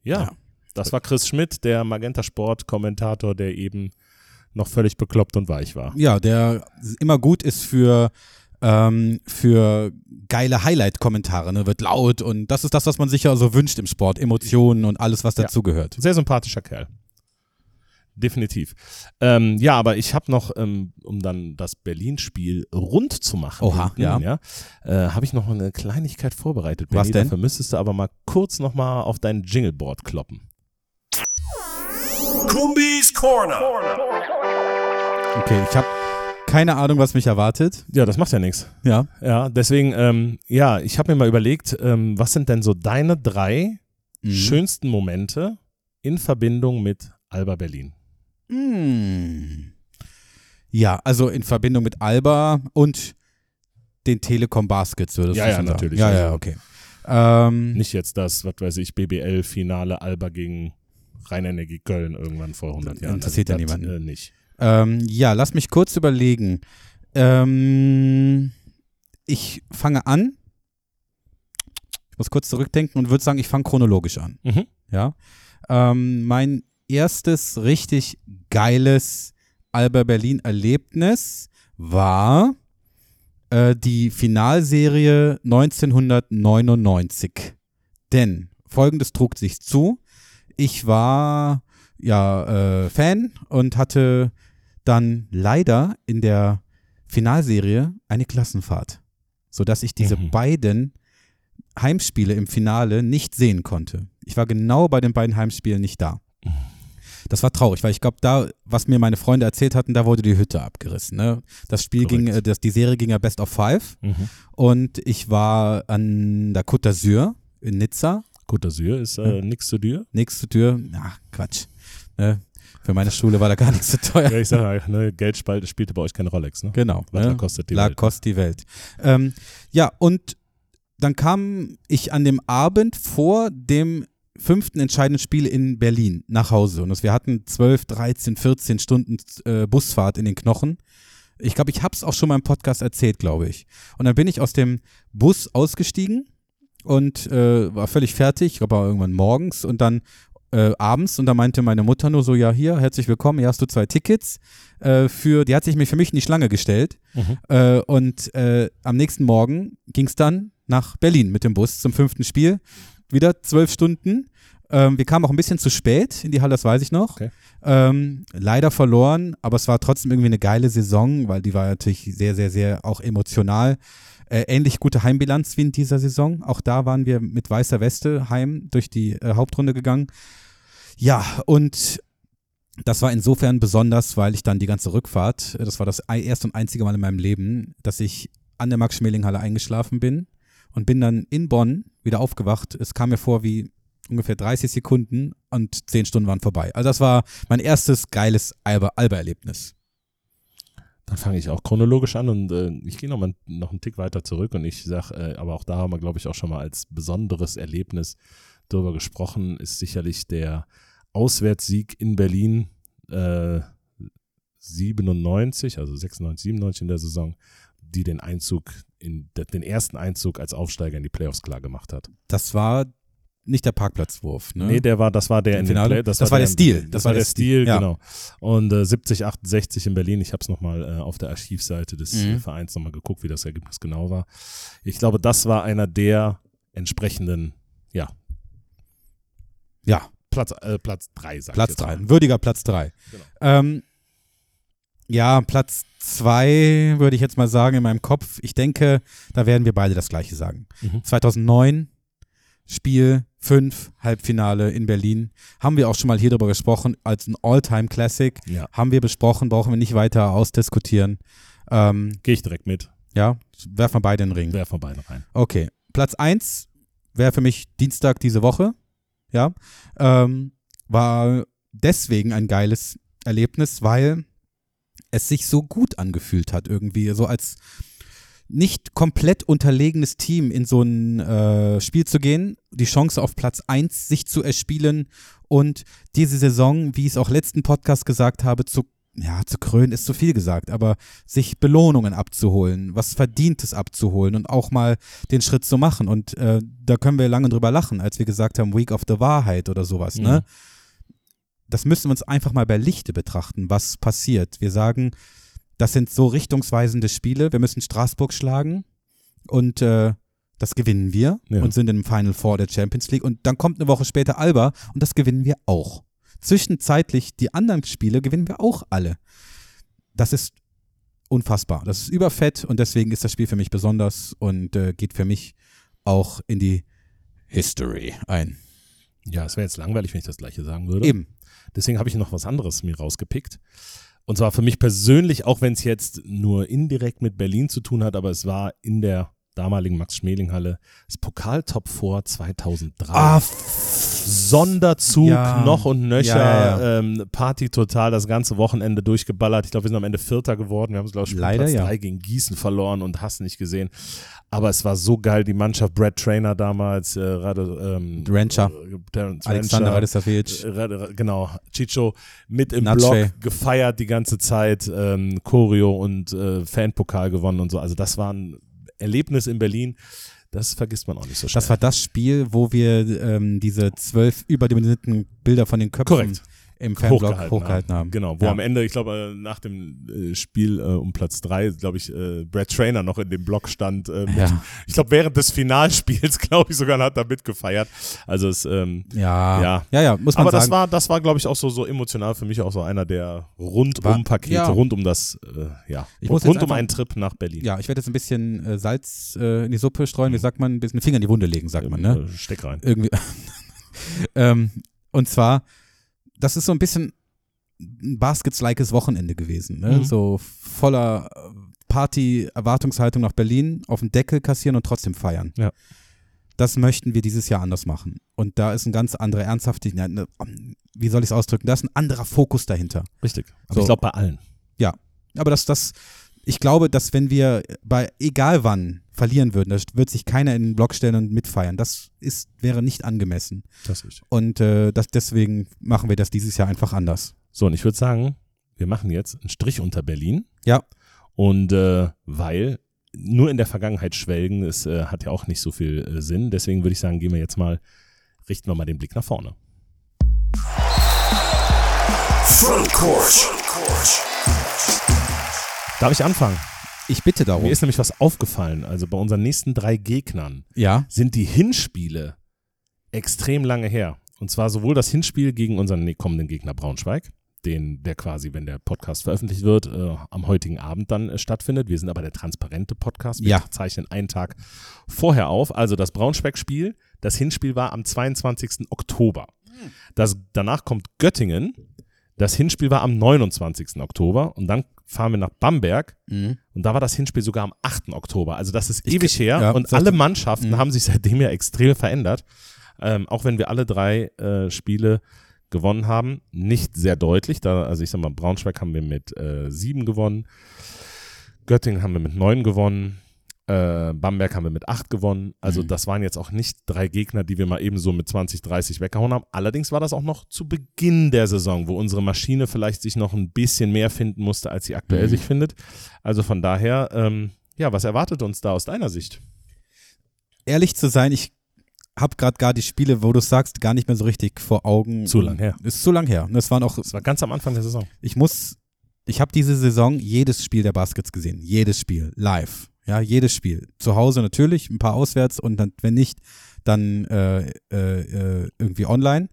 B: Ja,
A: Ja.
B: das war Chris Schmidt, der Magenta Sport Kommentator, der eben noch völlig bekloppt und weich war.
A: Ja, der immer gut ist für, ähm, für geile Highlight-Kommentare. Ne? Wird laut und das ist das, was man sich ja so wünscht im Sport. Emotionen und alles, was
B: Ja.
A: dazugehört.
B: Sehr sympathischer Kerl. Definitiv. Ähm, ja, aber ich habe noch, ähm, um dann das Berlin-Spiel rund zu machen,
A: Oha,
B: hinten,
A: ja.
B: äh, habe ich noch eine Kleinigkeit vorbereitet.
A: Was
B: Benny.
A: denn?
B: Dafür müsstest du aber mal kurz nochmal auf dein Jingleboard kloppen.
E: Kumbis Corner.
A: Okay, ich habe keine Ahnung, was mich erwartet.
B: Ja, das macht ja nichts.
A: Ja.
B: Ja, deswegen, ähm, ja, ich habe mir mal überlegt, ähm, was sind denn so deine drei
A: Mhm.
B: schönsten Momente in Verbindung mit Alba Berlin?
A: Mm. Ja, also in Verbindung mit Alba und den Telekom Baskets würdest
B: Ja,
A: du
B: ja,
A: sagen.
B: natürlich.
A: Ja, ja,
B: Also-
A: okay. Ähm,
B: Nicht jetzt das, was weiß ich, BBL-Finale Alba gegen Rheinenergie Köln irgendwann vor 100 Jahren.
A: Interessiert ja
B: das,
A: niemanden.
B: Äh, nicht.
A: Ähm, ja, lass mich kurz überlegen. Ähm, ich fange an. Ich muss kurz zurückdenken und würde sagen, ich fange chronologisch an.
B: Mhm.
A: Ja. Ähm, mein erstes richtig geiles Alba Berlin Erlebnis war äh, die Finalserie 1999. Denn folgendes trug sich zu. Ich war ja äh, Fan und hatte dann leider in der Finalserie eine Klassenfahrt, sodass ich diese
B: Mhm.
A: beiden Heimspiele im Finale nicht sehen konnte. Ich war genau bei den beiden Heimspielen nicht da. Das war traurig, weil ich glaube, da, was mir meine Freunde erzählt hatten, da wurde die Hütte abgerissen. Ne? Das Spiel
B: Korrekt.
A: ging, äh, das, die Serie ging ja Best of Five
B: Mhm.
A: und ich war an der Côte d'Azur in Nizza.
B: Côte d'Azur ist äh, nix zu dir.
A: Nächste Tür, ach Quatsch. Ne? Für meine Schule war da gar nichts so teuer.
B: Ja, ich sage, ne, Geld spielte, bei euch keine Rolex, ne?
A: Genau.
B: Was
A: ne?
B: da kostet die
A: La
B: Welt.
A: kostet die Welt. Ähm, ja, und dann kam ich an dem Abend vor dem fünften entscheidenden Spiel in Berlin nach Hause. Und wir hatten 12, 13, 14 Stunden äh, Busfahrt in den Knochen. Ich glaube, ich habe es auch schon mal im Podcast erzählt, glaube ich. Und dann bin ich aus dem Bus ausgestiegen und äh, war völlig fertig. Ich glaube, war irgendwann morgens und dann äh, abends. Und da meinte meine Mutter nur so, ja, hier, herzlich willkommen, hier hast du zwei Tickets. Äh, für, die hat sich mir für mich in die Schlange gestellt.
B: Mhm.
A: Äh, und äh, am nächsten Morgen ging es dann nach Berlin mit dem Bus zum fünften Spiel. Wieder zwölf Stunden. Ähm, wir kamen auch ein bisschen zu spät in die Halle, das weiß ich noch.
B: Okay.
A: Ähm, leider verloren, aber es war trotzdem irgendwie eine geile Saison, weil die war natürlich sehr, sehr, sehr auch emotional. Äh, ähnlich gute Heimbilanz wie in dieser Saison. Auch da waren wir mit weißer Weste heim durch die äh, Hauptrunde gegangen. Ja, und das war insofern besonders, weil ich dann die ganze Rückfahrt, äh, das war das erste und einzige Mal in meinem Leben, dass ich an der Max-Schmeling-Halle eingeschlafen bin und bin dann in Bonn wieder aufgewacht. Es kam mir vor wie ungefähr 30 Sekunden und 10 Stunden waren vorbei. Also das war mein erstes geiles Alba- Alba-Erlebnis.
B: Dann fange ich auch chronologisch an und äh, ich gehe noch mal noch einen Tick weiter zurück und ich sage, äh, aber auch da haben wir, glaube ich, auch schon mal als besonderes Erlebnis darüber gesprochen, ist sicherlich der Auswärtssieg in Berlin äh, 97, also 96, 97 in der Saison, die den Einzug in den ersten Einzug als Aufsteiger in die Playoffs klar gemacht hat.
A: Das war nicht der Parkplatzwurf, ne?
B: Nee, der war, das war der
A: Finale?
B: Play,
A: Das war der Stil.
B: Das, war der Stil,
A: ja.
B: genau. Und äh, 70, 68 in Berlin. Ich habe es nochmal äh, auf der Archivseite des
A: Mhm.
B: äh, Vereins nochmal geguckt, wie das Ergebnis genau war. Ich glaube, das war einer der entsprechenden, ja,
A: Ja,
B: Platz, äh, Platz drei, sag
A: Platz
B: ich jetzt
A: drei,
B: mal.
A: ein würdiger Platz drei.
B: Genau.
A: Ähm, ja, Platz zwei würde ich jetzt mal sagen in meinem Kopf. Ich denke, da werden wir beide das Gleiche sagen.
B: Mhm.
A: 2009, Spiel 5, Halbfinale in Berlin. Haben wir auch schon mal hier drüber gesprochen, als ein All-Time-Classic.
B: Ja,
A: Haben wir besprochen, brauchen wir nicht weiter ausdiskutieren. Ähm,
B: gehe ich direkt mit.
A: ja, werfen wir beide in den Ring.
B: Wer von beiden rein?
A: Okay. Platz 1 wäre für mich Dienstag diese Woche. Ja. Ähm, war deswegen ein geiles Erlebnis, weil es sich so gut angefühlt hat, irgendwie. So als nicht komplett unterlegenes Team in so ein äh, Spiel zu gehen, die Chance auf Platz 1 sich zu erspielen und diese Saison, wie ich es auch letzten Podcast gesagt habe, zu ja, zu krönen ist zu viel gesagt, aber sich Belohnungen abzuholen, was Verdientes abzuholen und auch mal den Schritt zu machen. Und äh, da können wir lange drüber lachen, als wir gesagt haben, Week of the Wahrheit oder sowas, ne? Das müssen wir uns einfach mal bei Lichte betrachten, was passiert. Wir sagen, das sind so richtungsweisende Spiele, wir müssen Straßburg schlagen und äh, das gewinnen wir
B: Ja.
A: und sind im Final Four der Champions League. Und dann kommt eine Woche später Alba und das gewinnen wir auch. Zwischenzeitlich die anderen Spiele gewinnen wir auch alle. Das ist unfassbar. Das ist überfett und deswegen ist das Spiel für mich besonders und äh, geht für mich auch in die History ein.
B: Ja, es wäre jetzt langweilig, wenn ich das gleiche sagen würde.
A: Eben.
B: Deswegen habe ich noch was anderes mir rausgepickt. Und zwar für mich persönlich, auch wenn es jetzt nur indirekt mit Berlin zu tun hat, aber es war in der damaligen Max-Schmeling-Halle das Pokal-Top 4 2003.
A: Ah,
B: Sonderzug
A: Ja.
B: noch und nöcher,
A: Ja, ja,
B: Ähm, Party total, das ganze Wochenende durchgeballert. Ich glaube, wir sind am Ende Vierter geworden. Wir haben es, glaube ich,
A: Leider,
B: Platz
A: ja.
B: drei gegen Gießen verloren und hast nicht gesehen. Aber es war so geil, die Mannschaft, Brad Trainer damals, äh, Rade, ähm,
A: Rancher.
B: äh,
A: Alexander
B: Rancher,
A: Radistavic.
B: äh, Genau, Chicho mit im
A: Natsche.
B: Block gefeiert die ganze Zeit, ähm, Choreo und äh, Fanpokal gewonnen und so. Also das war ein Erlebnis in Berlin, das vergisst man auch nicht so schnell.
A: Das war das Spiel, wo wir ähm, diese zwölf überdimensionierten Bilder von den Köpfen
B: Korrekt.
A: Im Fanblog hochgehalten, haben.
B: Genau, wo
A: Ja.
B: am Ende, ich glaube, äh, nach dem äh, Spiel äh, um Platz drei, glaube ich, Brad Trainer noch in dem Block stand.
A: Ja.
B: Ich glaube, während des Finalspiels, glaube ich, sogar hat er mitgefeiert. Also es, ähm,
A: Ja.
B: Ja.
A: ja, ja, muss man
B: aber
A: sagen.
B: das war, das war, glaube ich, auch so, so emotional für mich auch so einer der rundum
A: War-
B: Pakete,
A: ja.
B: rund um das, äh, ja,
A: Ich muss
B: rund um einen Trip nach Berlin.
A: ja, ich werde jetzt ein bisschen äh, Salz äh, in die Suppe streuen. Wie sagt man? Ein bisschen Finger in die Wunde legen, sagt man, ne?
B: Steck rein.
A: Irgendwie. ähm, und zwar, das ist so ein bisschen ein Baskets-likes Wochenende gewesen. Ne?
B: Mhm.
A: So voller äh, Party, Erwartungshaltung nach Berlin, auf den Deckel kassieren und trotzdem feiern.
B: Ja.
A: Das möchten wir dieses Jahr anders machen. Und da ist ein ganz anderer Ernsthaftigkeit, ne, wie soll ich es ausdrücken? Da ist ein anderer Fokus dahinter.
B: Richtig. Aber
A: So.
B: ich glaube bei allen.
A: Aber das, das, ich glaube, dass wenn wir bei egal wann verlieren würden, da wird sich keiner in den Block stellen und mitfeiern. Das ist, wäre nicht angemessen.
B: Das ist.
A: Und äh, das, deswegen machen wir das dieses Jahr einfach anders.
B: So, und ich würde sagen, wir machen jetzt einen Strich unter Berlin.
A: Ja.
B: Und äh, weil nur in der Vergangenheit schwelgen, es äh, hat ja auch nicht so viel äh, Sinn. Deswegen würde ich sagen, gehen wir jetzt mal, richten wir mal den Blick nach vorne.
E: Frontcourt.
B: Darf ich anfangen?
A: Ich bitte darum.
B: Mir ist nämlich was aufgefallen. Also bei unseren nächsten drei Gegnern
A: ja,
B: sind die Hinspiele extrem lange her. Und zwar sowohl das Hinspiel gegen unseren kommenden Gegner Braunschweig, den, der quasi, wenn der Podcast veröffentlicht wird, äh, am heutigen Abend dann äh, stattfindet. Wir sind aber der transparente Podcast. Wir
A: Ja.
B: zeichnen einen Tag vorher auf. Also das Braunschweig-Spiel, das Hinspiel war am 22. Oktober. Das, danach kommt Göttingen. Das Hinspiel war am 29. Oktober. Und dann fahren wir nach Bamberg.
A: Mhm.
B: Und da war das Hinspiel sogar am 8. Oktober. Also das ist
A: Ich
B: ewig her.
A: ja,
B: und alle Mannschaften
A: Mhm.
B: haben sich seitdem ja extrem verändert. Ähm, auch wenn wir alle drei äh, Spiele gewonnen haben. Nicht sehr deutlich, da, also ich sag mal, Braunschweig haben wir mit äh, sieben gewonnen, Göttingen haben wir mit neun gewonnen, äh, Bamberg haben wir mit acht gewonnen. Also
A: Mhm.
B: das waren jetzt auch nicht drei Gegner, die wir mal eben so mit 20, 30 weggehauen haben. Allerdings war das auch noch zu Beginn der Saison, wo unsere Maschine vielleicht sich noch ein bisschen mehr finden musste, als sie aktuell
A: Mhm.
B: sich findet. Also von daher, ähm, ja, was erwartet uns da aus deiner Sicht?
A: Ehrlich zu sein, ich habe gerade gar die Spiele, wo du sagst, gar nicht mehr so richtig vor Augen.
B: Zu lang her.
A: Ist zu lang her. Das waren auch,
B: Das war ganz am Anfang der Saison.
A: ich muss, ich habe diese Saison jedes Spiel der Baskets gesehen. Jedes Spiel. Live. Ja, jedes Spiel. Zu Hause natürlich, ein paar auswärts und dann, wenn nicht, dann äh, äh, äh, irgendwie online.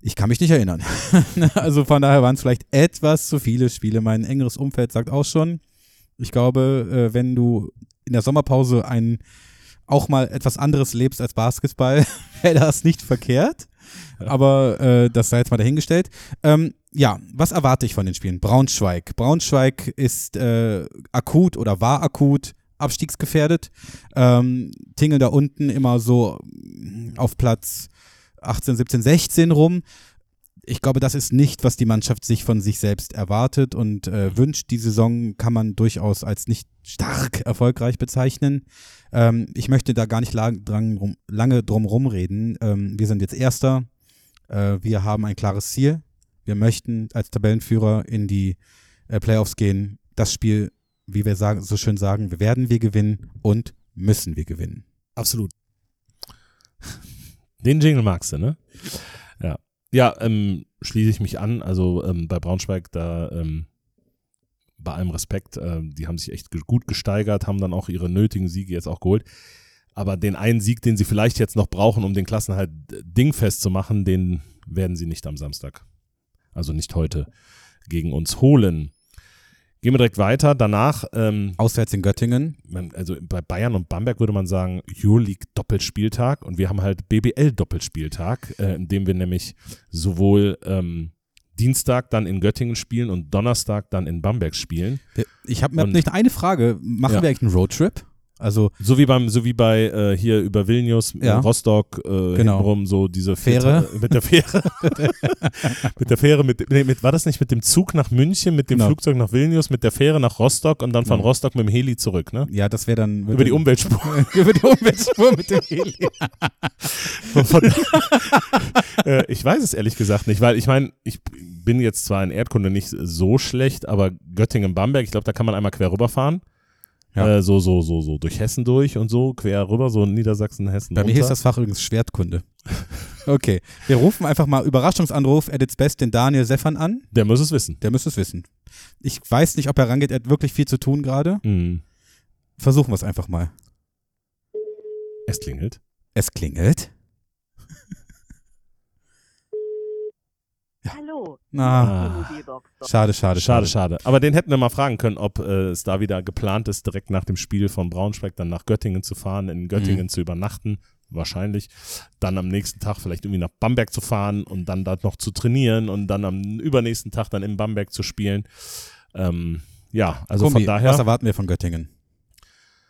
A: Ich kann mich nicht erinnern. also von daher waren es vielleicht etwas zu viele Spiele. Mein engeres Umfeld sagt auch schon, ich glaube, äh, wenn du in der Sommerpause ein auch mal etwas anderes lebst als Basketball, wäre das nicht verkehrt. Aber äh, das sei jetzt mal dahingestellt. Ähm, ja, was erwarte ich von den Spielen? Braunschweig. Braunschweig ist äh, akut oder war akut abstiegsgefährdet. Ähm, tingeln da unten immer so mm, auf Platz 18, 17, 16 rum. Ich glaube, das ist nicht, was die Mannschaft sich von sich selbst erwartet und äh, wünscht. Die Saison kann man durchaus als nicht stark erfolgreich bezeichnen. Ähm, ich möchte da gar nicht lang, dran, lange drum rumreden. Ähm, wir sind jetzt Erster. Äh, wir haben ein klares Ziel. Wir möchten als Tabellenführer in die äh, Playoffs gehen. Das Spiel, wie wir sagen, so schön sagen, werden wir gewinnen und müssen wir gewinnen.
B: Absolut. Den Jingle magst du, ne? Ja. Ja, ähm, schließe ich mich an. Also ähm, bei Braunschweig, da ähm, bei allem Respekt, ähm, die haben sich echt ge- gut gesteigert, haben dann auch ihre nötigen Siege jetzt auch geholt. Aber den einen Sieg, den sie vielleicht jetzt noch brauchen, um den Klassenhalt äh, dingfest zu machen, den werden sie nicht am Samstag, also nicht heute, gegen uns holen. Gehen wir direkt weiter. Danach ähm,
A: Auswärts in Göttingen.
B: man, also bei Bayern und Bamberg würde man sagen, Euroleague Doppelspieltag und wir haben halt BBL Doppelspieltag, äh, in dem wir nämlich sowohl ähm, Dienstag dann in Göttingen spielen und Donnerstag dann in Bamberg spielen.
A: Ich habe hab
B: Und-
A: nicht eine Frage. Machen
B: Ja.
A: wir eigentlich einen Roadtrip? Also
B: So wie beim, so wie bei äh, hier über Vilnius, äh,
A: Ja.
B: Rostock, äh,
A: Genau.
B: hintenrum, so diese
A: Fähre.
B: Vier- mit der Fähre. mit der Fähre, mit, nee, mit, war das nicht mit dem Zug nach München, mit dem
A: Genau.
B: Flugzeug nach Vilnius, mit der Fähre nach Rostock und dann von
A: Ja.
B: Rostock mit dem Heli zurück, ne?
A: ja, das wäre dann
B: Über die Umweltspur.
A: über die Umweltspur mit dem Heli.
B: Von, äh, ich weiß es ehrlich gesagt nicht, weil ich meine, ich bin jetzt zwar in Erdkunde nicht so schlecht, aber Göttingen-Bamberg, ich glaube, da kann man einmal quer rüberfahren.
A: Ja.
B: Äh, so, so, so, so durch Hessen durch und so, quer rüber, so Niedersachsen, Hessen.
A: Bei mir hieß das Fach übrigens Schwertkunde. Okay, wir rufen einfach mal Überraschungsanruf at its best den Daniel Seffern an.
B: Der muss es wissen.
A: Der müsste es wissen. Ich weiß nicht, ob er rangeht. Er hat wirklich viel zu tun gerade.
B: Mhm.
A: Versuchen wir es einfach mal.
B: Es klingelt.
A: Es klingelt.
G: Hallo.
A: Na, schade, schade,
B: Schade, schade. Aber den hätten wir mal fragen können, ob äh, es da wieder geplant ist, direkt nach dem Spiel von Braunschweig dann nach Göttingen zu fahren, in Göttingen
A: Mhm.
B: zu übernachten. Wahrscheinlich. Dann am nächsten Tag vielleicht irgendwie nach Bamberg zu fahren und dann dort noch zu trainieren und dann am übernächsten Tag dann in Bamberg zu spielen. Ähm, ja, also
A: Kombi,
B: von daher.
A: was erwarten wir von Göttingen?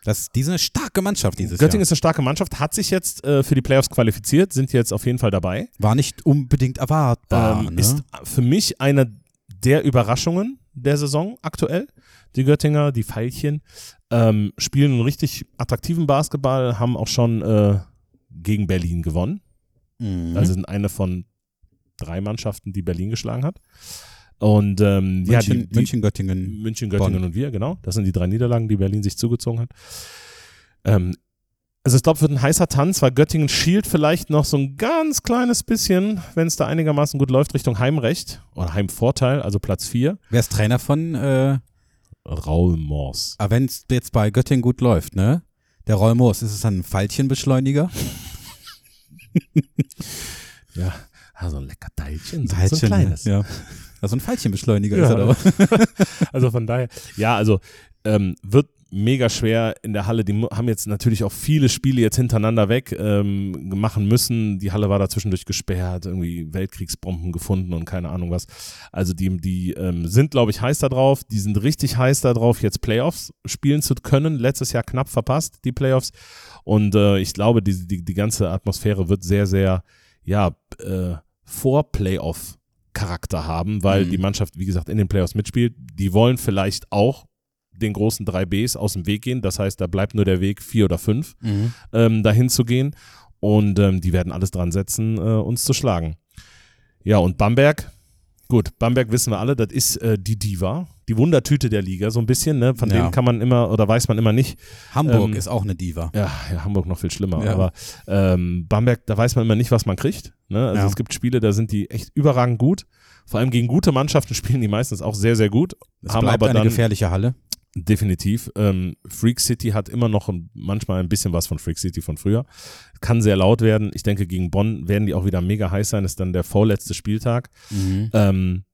A: Das, die sind eine starke Mannschaft dieses
B: Göttingen
A: Jahr.
B: ist eine starke Mannschaft, hat sich jetzt äh, für die Playoffs qualifiziert, sind jetzt auf jeden Fall dabei.
A: War nicht unbedingt erwartbar.
B: ähm,
A: ne?
B: Ist für mich eine der Überraschungen der Saison aktuell. Die Göttinger, die Veilchen, ähm, spielen einen richtig attraktiven Basketball, haben auch schon äh, gegen Berlin gewonnen.
A: Mhm.
B: Also sind eine von drei Mannschaften, die Berlin geschlagen hat. Und ähm,
A: München,
B: ja, die, die,
A: München, Göttingen.
B: München, Göttingen
A: Bonn.
B: und wir, genau. Das sind die drei Niederlagen, die Berlin sich zugezogen hat. Ähm, also ich glaube, wird ein heißer Tanz, weil Göttingen schielt vielleicht noch so ein ganz kleines bisschen, wenn es da einigermaßen gut läuft, Richtung Heimrecht oder Heimvorteil, also Platz 4.
A: Wer ist Trainer von, äh,
B: Raul Mors.
A: aber wenn es jetzt bei Göttingen gut läuft, ne? Der Rollmoos, ist es dann ein Pfeilchenbeschleuniger?
B: Ja, also ein lecker Teilchen, so, so ein kleines.
A: Ja. Also ein Pfeilchenbeschleuniger
B: Ja.
A: ist er doch.
B: Also von daher, ja, also ähm, wird mega schwer in der Halle. Die haben jetzt natürlich auch viele Spiele jetzt hintereinander weg ähm, machen müssen. Die Halle war da zwischendurch gesperrt, irgendwie Weltkriegsbomben gefunden und keine Ahnung was. Also die, die ähm, sind, glaube ich, heiß da drauf. Die sind richtig heiß da drauf, jetzt Playoffs spielen zu können. Letztes Jahr knapp verpasst, die Playoffs. Und äh, ich glaube, die, die, die ganze Atmosphäre wird sehr, sehr, ja, äh, Vor-Playoff-Charakter haben, weil
A: Mhm.
B: die Mannschaft, wie gesagt, in den Playoffs mitspielt. Die wollen vielleicht auch den großen drei Bs aus dem Weg gehen. Das heißt, da bleibt nur der Weg vier oder fünf, ähm, dahin zu gehen. Und ähm, die werden alles dran setzen, äh, uns zu schlagen. Ja, und Bamberg, gut, Bamberg wissen wir alle, das ist äh, die Diva, die Wundertüte der Liga, so ein bisschen, ne? Von
A: Ja.
B: denen kann man immer oder weiß man immer nicht.
A: Hamburg
B: Ähm,
A: ist auch eine Diva.
B: Ja, ja Hamburg noch viel schlimmer.
A: Ja.
B: Aber ähm, Bamberg, da weiß man immer nicht, was man kriegt. Ne? Also
A: Ja.
B: es gibt Spiele, da sind die echt überragend gut. Vor allem gegen gute Mannschaften spielen die meistens auch sehr, sehr gut.
A: Es
B: haben
A: bleibt
B: aber
A: eine
B: dann
A: gefährliche Halle.
B: definitiv. Ähm, Freak City hat immer noch ein, manchmal ein bisschen was von Freak City von früher. Kann sehr laut werden. Ich denke, gegen Bonn werden die auch wieder mega heiß sein. Ist dann der vorletzte Spieltag. Ähm,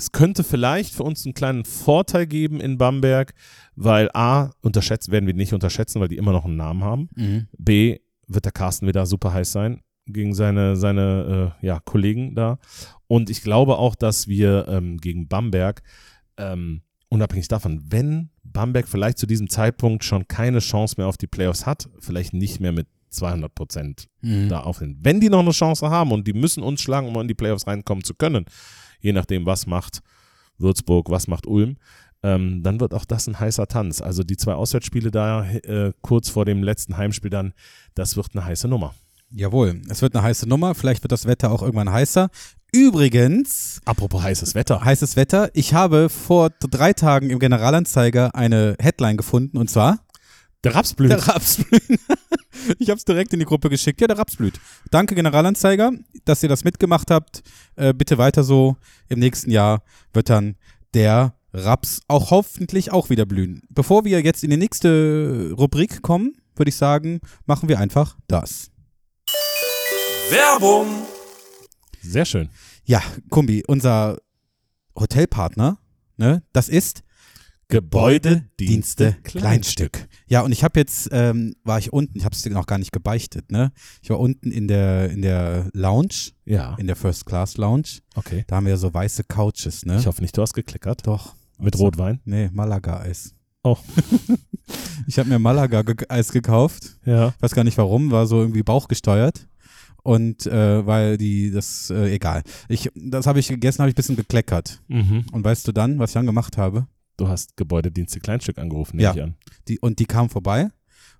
B: es könnte vielleicht für uns einen kleinen Vorteil geben in Bamberg, weil A, unterschätzt, werden wir nicht unterschätzen, weil die immer noch einen Namen haben.
A: Mhm.
B: B, wird der Carsten wieder super heiß sein gegen seine, seine äh, ja, Kollegen da. Und ich glaube auch, dass wir ähm, gegen Bamberg, ähm, unabhängig davon, wenn Bamberg vielleicht zu diesem Zeitpunkt schon keine Chance mehr auf die Playoffs hat, vielleicht nicht mehr mit 200 Prozent
A: Mhm.
B: da aufnehmen. Wenn die noch eine Chance haben und die müssen uns schlagen, um in die Playoffs reinkommen zu können, je nachdem, was macht Würzburg, was macht Ulm, ähm, dann wird auch das ein heißer Tanz. Also die zwei Auswärtsspiele da äh, kurz vor dem letzten Heimspiel dann, das wird eine heiße Nummer.
A: Jawohl, es wird eine heiße Nummer. Vielleicht wird das Wetter auch irgendwann heißer. Übrigens,
B: Apropos heißes Wetter.
A: heißes Wetter. Ich habe vor drei Tagen im Generalanzeiger eine Headline gefunden und zwar
B: Der Raps blüht.
A: der Raps blüht. Ich habe es direkt in die Gruppe geschickt. Ja, der Raps blüht. Danke Generalanzeiger, dass ihr das mitgemacht habt. Äh, bitte weiter so. Im nächsten Jahr wird dann der Raps auch hoffentlich auch wieder blühen. Bevor wir jetzt in die nächste Rubrik kommen, würde ich sagen, machen wir einfach das.
E: Werbung.
B: Sehr schön.
A: Ja, Kumbi, unser Hotelpartner, ne, das ist Gebäudedienste Kleinstück. Ja, und ich habe jetzt, ähm, war ich unten, ich habe es dir noch gar nicht gebeichtet, ne? Ich war unten in der, in der Lounge,
B: Ja,
A: in der First Class Lounge.
B: okay.
A: Da haben wir so weiße Couches, ne?
B: Ich hoffe nicht, du hast gekleckert.
A: Doch.
B: Mit
A: Also,
B: Rotwein.
A: Nee, Malaga-Eis.
B: Oh.
A: Ich habe mir Malaga-Eis gekauft.
B: Ja.
A: weiß gar nicht warum, war so irgendwie bauchgesteuert. Und äh, weil die, das, äh, egal. Ich, das habe ich gegessen, habe ich ein bisschen gekleckert.
B: Mhm.
A: Und weißt du dann, was ich dann gemacht habe?
B: Du hast Gebäudedienste Kleinstück angerufen, nehme
A: Ja.
B: ich an.
A: Die, und die kam vorbei.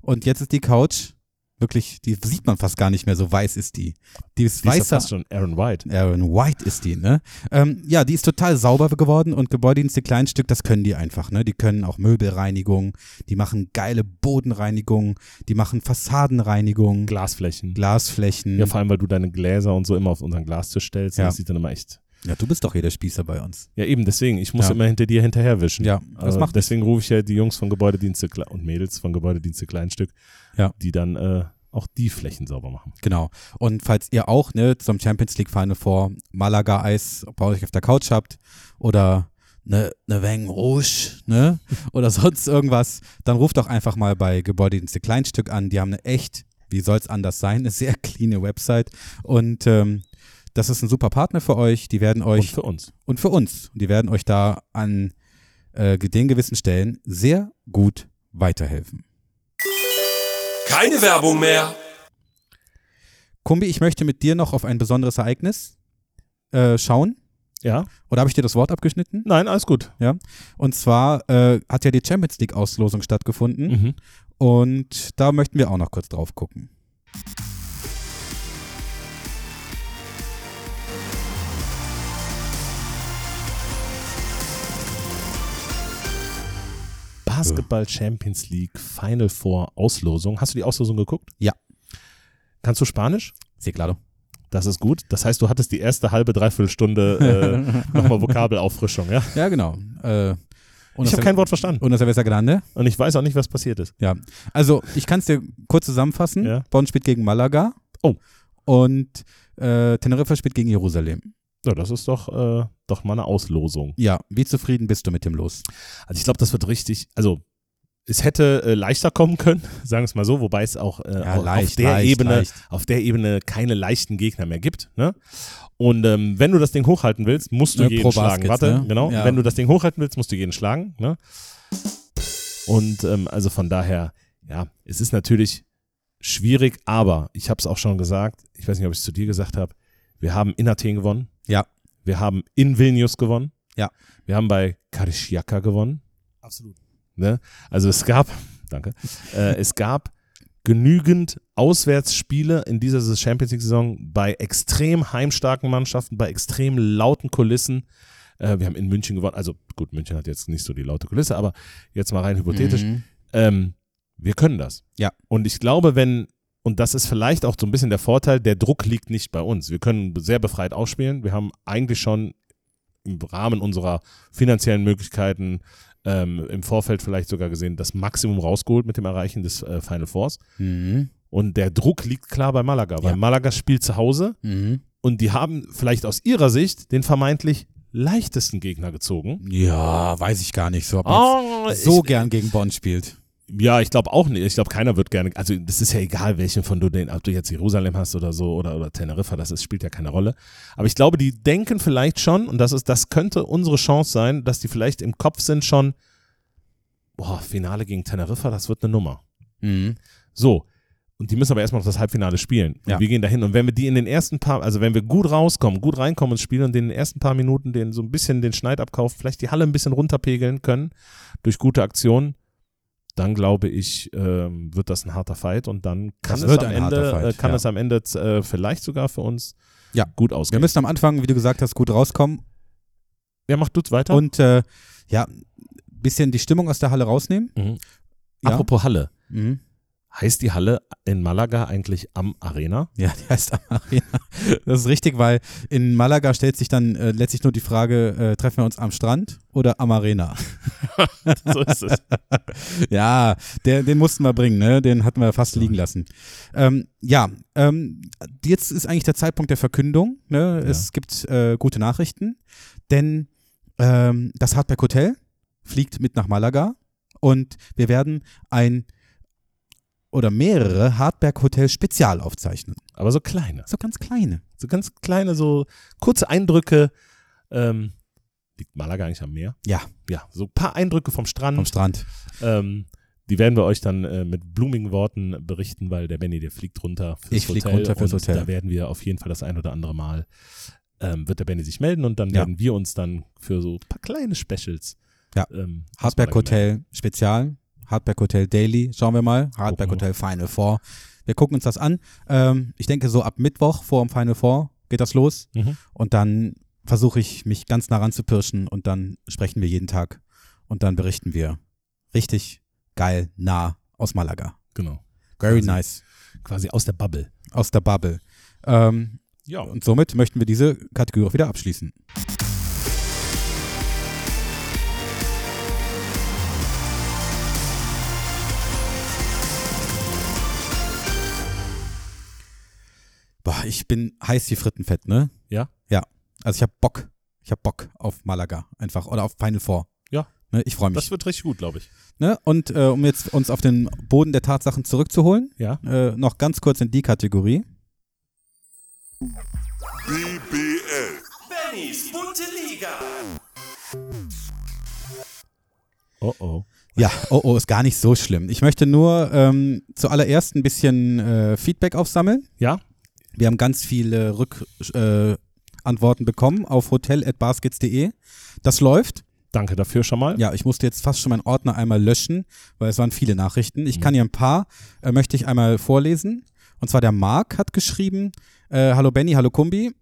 A: Und jetzt ist die Couch wirklich, die sieht man fast gar nicht mehr, so weiß ist die. Die ist
B: Die ist ja
A: weißer.
B: fast schon Aaron White.
A: Aaron White ist die, ne? Ähm, ja, die ist total sauber geworden und Gebäudedienste Kleinstück, das können die einfach, ne? Die können auch Möbelreinigung, die machen geile Bodenreinigung, die machen Fassadenreinigung,
B: Glasflächen.
A: Glasflächen.
B: Ja, vor allem, weil du deine Gläser und so immer auf unseren Glastisch stellst.
A: Ja.
B: Das sieht dann immer echt.
A: Ja, du bist doch hier der Spießer bei uns.
B: Ja, eben, deswegen. Ich muss
A: Ja.
B: immer hinter dir hinterherwischen.
A: Ja, das macht
B: deswegen rufe ich ja die Jungs von Gebäudedienste und Mädels von Gebäudedienste Kleinstück,
A: Ja.
B: die dann äh, auch die Flächen sauber machen.
A: Genau. Und falls ihr auch ne, zum Champions League Final vor Malaga Eis bei euch auf der Couch habt oder eine ne Weng Rouge, ne? Oder sonst irgendwas, dann ruft doch einfach mal bei Gebäudedienste Kleinstück an. Die haben eine echt, wie soll es anders sein, eine sehr cleane Website. Und ähm, das ist ein super Partner für euch. Die werden
B: Und
A: euch
B: für uns.
A: und für uns. Die werden euch da an äh, den gewissen Stellen sehr gut weiterhelfen.
E: Keine Werbung mehr.
A: Kumbi, ich möchte mit dir noch auf ein besonderes Ereignis äh, schauen.
B: Ja?
A: Oder habe ich dir das Wort abgeschnitten?
B: Nein, alles gut.
A: Und zwar äh, hat ja die Champions League Auslosung stattgefunden
B: Mhm.
A: und da möchten wir auch noch kurz drauf gucken.
B: Basketball Champions League Final Four Auslosung. Hast du die Auslosung geguckt?
A: Ja.
B: Kannst du Spanisch?
A: Sí, claro.
B: Das ist gut. Das heißt, du hattest die erste halbe, dreiviertel Stunde äh, nochmal Vokabelauffrischung, ja?
A: Ja, genau. Äh,
B: Ich habe kein Wort verstanden.
A: Una cerveza grande.
B: Und ich weiß auch nicht, was passiert ist.
A: Ja. Also, ich kann es dir kurz zusammenfassen.
B: Ja.
A: Bonn spielt gegen Malaga.
B: Oh.
A: Und äh, Teneriffa spielt gegen Jerusalem.
B: Ja, das ist doch, äh, doch mal eine Auslosung.
A: Ja, wie zufrieden bist du mit dem Los?
B: Also ich glaube, das wird richtig, also es hätte äh, leichter kommen können, sagen wir es mal so, wobei es auch äh,
A: Ja,
B: auf, auf
A: leicht,
B: der
A: leicht,
B: Ebene,
A: leicht.
B: auf der Ebene keine leichten Gegner mehr gibt. Ne? Und ähm, wenn du das Ding hochhalten willst, musst du
A: Ne,
B: jeden schlagen. Warte,
A: ne?
B: genau.
A: Ja.
B: Wenn du das Ding hochhalten willst, musst du jeden schlagen. Ne? Und ähm, also von daher, ja, es ist natürlich schwierig, aber ich habe es auch schon gesagt, ich weiß nicht, ob ich es zu dir gesagt habe, Wir haben in Athen gewonnen.
A: Ja.
B: Wir haben in Vilnius gewonnen.
A: Ja.
B: Wir haben bei Karisiaka gewonnen.
G: Absolut.
B: Ne? Also es gab, danke, äh, es gab genügend Auswärtsspiele in dieser Champions League-Saison bei extrem heimstarken Mannschaften, bei extrem lauten Kulissen. Äh, wir haben in München gewonnen. Also gut, München hat jetzt nicht so die laute Kulisse, aber jetzt mal rein hypothetisch.
A: Mhm.
B: Ähm, wir können das.
A: Ja.
B: Und ich glaube, wenn, und das ist vielleicht auch so ein bisschen der Vorteil, der Druck liegt nicht bei uns. Wir können sehr befreit ausspielen. Wir haben eigentlich schon im Rahmen unserer finanziellen Möglichkeiten ähm, im Vorfeld vielleicht sogar gesehen, das Maximum rausgeholt mit dem Erreichen des äh, Final Fours.
A: Mhm.
B: Und der Druck liegt klar bei Malaga, weil
A: Ja.
B: Malaga spielt zu Hause
A: Mhm.
B: und die haben vielleicht aus ihrer Sicht den vermeintlich leichtesten Gegner gezogen.
A: Ja, weiß ich gar nicht so, ob man
B: Oh,
A: so
B: ich-
A: gern gegen Bonn spielt.
B: Ja, ich glaube auch nicht. Ich glaube, keiner wird gerne. Also, das ist ja egal, welchen von du den, ob du jetzt Jerusalem hast oder so oder, oder Teneriffa, das ist, spielt ja keine Rolle. Aber ich glaube, die denken vielleicht schon, und das ist, das könnte unsere Chance sein, dass die vielleicht im Kopf sind schon, boah, Finale gegen Teneriffa, das wird eine Nummer.
A: Mhm.
B: So. Und die müssen aber erstmal noch das Halbfinale spielen. Und
A: Ja.
B: wir gehen dahin. Und wenn wir die in den ersten paar, also wenn wir gut rauskommen, gut reinkommen ins Spiel und in den ersten paar Minuten den so ein bisschen den Schneid abkaufen, vielleicht die Halle ein bisschen runterpegeln können durch gute Aktionen, dann glaube ich, ähm, wird das ein harter Fight und dann kann
A: Das
B: es am Ende,
A: Fight,
B: äh, kann
A: ja.
B: es am Ende äh, vielleicht sogar für uns
A: Ja.
B: gut
A: Wir
B: ausgehen.
A: müssen am Anfang, wie du gesagt hast, gut rauskommen
B: ja, mach du weiter.
A: und äh, ja, bisschen die Stimmung aus der Halle rausnehmen.
B: mhm.
A: Ja.
B: Apropos Halle.
A: Mhm.
B: Heißt die Halle in Malaga eigentlich am Arena?
A: Ja, die heißt am Arena. Das ist richtig, weil in Malaga stellt sich dann äh, letztlich nur die Frage, äh, treffen wir uns am Strand oder am Arena?
B: so ist es.
A: Ja, der, den mussten wir bringen, ne? Den hatten wir fast liegen lassen. Ähm, ja, ähm, jetzt ist eigentlich der Zeitpunkt der Verkündung. Ne? Es gibt äh, gute Nachrichten, denn ähm, das Hardback Hotel fliegt mit nach Malaga und wir werden ein oder mehrere Hardberg Hotel Spezial aufzeichnen.
B: Aber so kleine.
A: So ganz kleine.
B: So ganz kleine, so kurze Eindrücke. Ähm, liegt Malaga eigentlich am Meer?
A: Ja.
B: Ja, so ein paar Eindrücke vom Strand.
A: Vom Strand.
B: Ähm, die werden wir euch dann äh, mit blumigen Worten berichten, weil der Benny, der fliegt runter fürs
A: Ich flieg
B: Hotel.
A: runter fürs Hotel.
B: Da werden wir auf jeden Fall das ein oder andere Mal, ähm, wird der Benny sich melden und dann
A: Ja.
B: werden wir uns dann für so ein paar kleine Specials
A: Ja.
B: ähm,
A: Hardberg. Hotel Spezial, Hardberg Hotel Daily, schauen wir mal.
B: Gucken wir.
A: Hotel Final Four. Wir gucken uns das an. Ähm, ich denke, so ab Mittwoch vor dem Final Four geht das los.
B: Mhm.
A: Und dann versuche ich, mich ganz nah ranzupirschen und dann sprechen wir jeden Tag. Und dann berichten wir richtig geil nah aus Malaga.
B: Genau.
A: Very
B: Quasi.
A: nice.
B: Quasi aus der Bubble.
A: Aus der Bubble. Ähm,
B: Ja.
A: und somit möchten wir diese Kategorie auch wieder abschließen. Boah, ich bin heiß wie Frittenfett, ne?
B: Ja?
A: Ja. Also ich habe Bock. Ich habe Bock auf Malaga einfach oder auf Final Four.
B: Ja.
A: Ne, ich freue mich.
B: Das wird richtig gut, glaube ich.
A: Ne? Und äh, um jetzt uns auf den Boden der Tatsachen zurückzuholen,
B: Ja.
A: äh, noch ganz kurz in die Kategorie.
E: Bennys bunte Liga.
B: Oh oh.
A: Ja, oh oh, ist gar nicht so schlimm. Ich möchte nur ähm, zuallererst ein bisschen äh, Feedback aufsammeln.
B: Ja?
A: Wir haben ganz viele Rückantworten äh, Antworten bekommen auf hotel.baskets.de. Das läuft.
B: Danke dafür schon mal.
A: Ja, ich musste jetzt fast schon meinen Ordner einmal löschen, weil es waren viele Nachrichten. Ich kann hier ein paar, äh, möchte ich einmal vorlesen. Und zwar der Marc hat geschrieben, äh, hallo Benny, hallo Kumbi,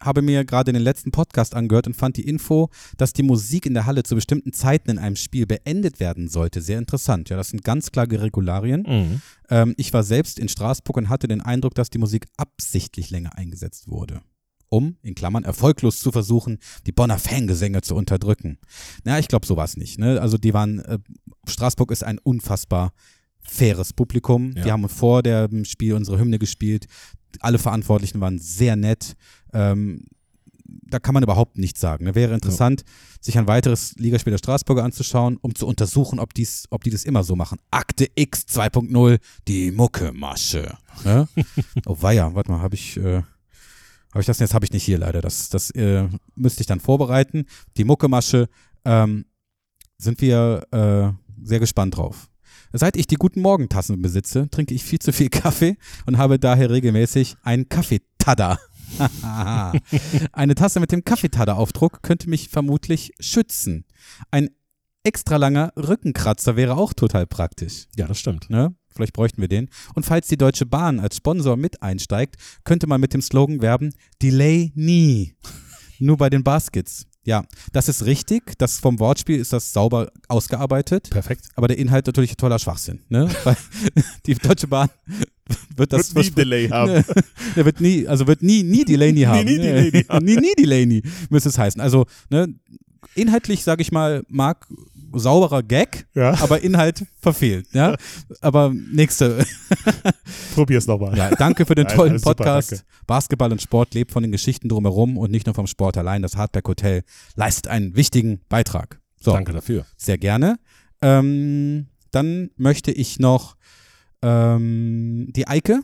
A: habe mir gerade den letzten Podcast angehört und fand die Info, dass die Musik in der Halle zu bestimmten Zeiten in einem Spiel beendet werden sollte, sehr interessant. Ja, das sind ganz klare Regularien.
B: Mhm.
A: Ähm, ich war selbst in Straßburg und hatte den Eindruck, dass die Musik absichtlich länger eingesetzt wurde. Um, in Klammern, erfolglos zu versuchen, die Bonner Fangesänge zu unterdrücken. Na, ich glaube sowas nicht. Ne? Also die waren, äh, Straßburg ist ein unfassbar faires Publikum.
B: Ja.
A: Die haben vor dem Spiel unsere Hymne gespielt. Alle Verantwortlichen waren sehr nett. Ähm, da kann man überhaupt nichts sagen. Ne? Wäre interessant, sich ein weiteres Ligaspiel der Straßburger anzuschauen, um zu untersuchen, ob, dies, ob die das immer so machen. Akte X 2.0, die Muckemasche. Ne? oh weia, warte mal, habe ich, äh, habe ich das jetzt? Habe ich nicht hier leider. Das, das äh, müsste ich dann vorbereiten. Die Muckemasche ähm, sind wir äh, sehr gespannt drauf. Seit ich die guten Morgentassen besitze, trinke ich viel zu viel Kaffee und habe daher regelmäßig einen Kaffeetada. Eine Tasse mit dem Kaffeetader-Aufdruck könnte mich vermutlich schützen. Ein extra langer Rückenkratzer wäre auch total praktisch.
B: Ja, das stimmt.
A: Ne? Vielleicht bräuchten wir den. Und falls die Deutsche Bahn als Sponsor mit einsteigt, könnte man mit dem Slogan werben: Delay nie. Nur bei den Baskets. Ja, das ist richtig. Das vom Wortspiel ist das sauber ausgearbeitet.
B: Perfekt.
A: Aber der Inhalt natürlich totaler Schwachsinn. Ne? Weil die Deutsche Bahn wird das
B: Wird nie Delay haben.
A: Der wird nie, also wird nie, nie Delaney haben.
B: nie Delaney haben.
A: nie, nie Delaney müsste es heißen. Also, ne, inhaltlich, sage ich mal, mag sauberer Gag,
B: Ja.
A: aber Inhalt verfehlt. Ja? Aber nächste.
B: Probier's nochmal.
A: Ja, danke für den
B: Nein,
A: tollen
B: super,
A: Podcast.
B: danke.
A: Basketball und Sport lebt von den Geschichten drumherum und nicht nur vom Sport allein. Das Hardback Hotel leistet einen wichtigen Beitrag. So,
B: Danke dafür.
A: sehr gerne. Ähm, dann möchte ich noch ähm, die Eike,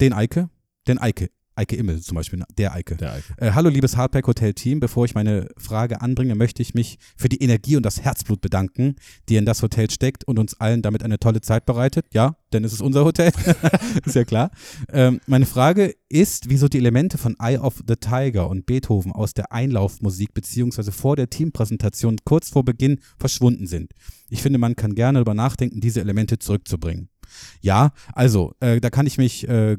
A: den Eike, den Eike, Eike Immel zum Beispiel, der Eike.
B: Der Eike.
A: Äh, hallo liebes Hardback Hotel Team, bevor ich meine Frage anbringe, möchte ich mich für die Energie und das Herzblut bedanken, die in das Hotel steckt und uns allen damit eine tolle Zeit bereitet. Ja, denn es ist unser Hotel, ist ja klar. Ähm, meine Frage ist, wieso die Elemente von Eye of the Tiger und Beethoven aus der Einlaufmusik beziehungsweise vor der Teampräsentation kurz vor Beginn verschwunden sind. Ich finde, man kann gerne darüber nachdenken, diese Elemente zurückzubringen. Ja, also, äh, da kann ich mich äh,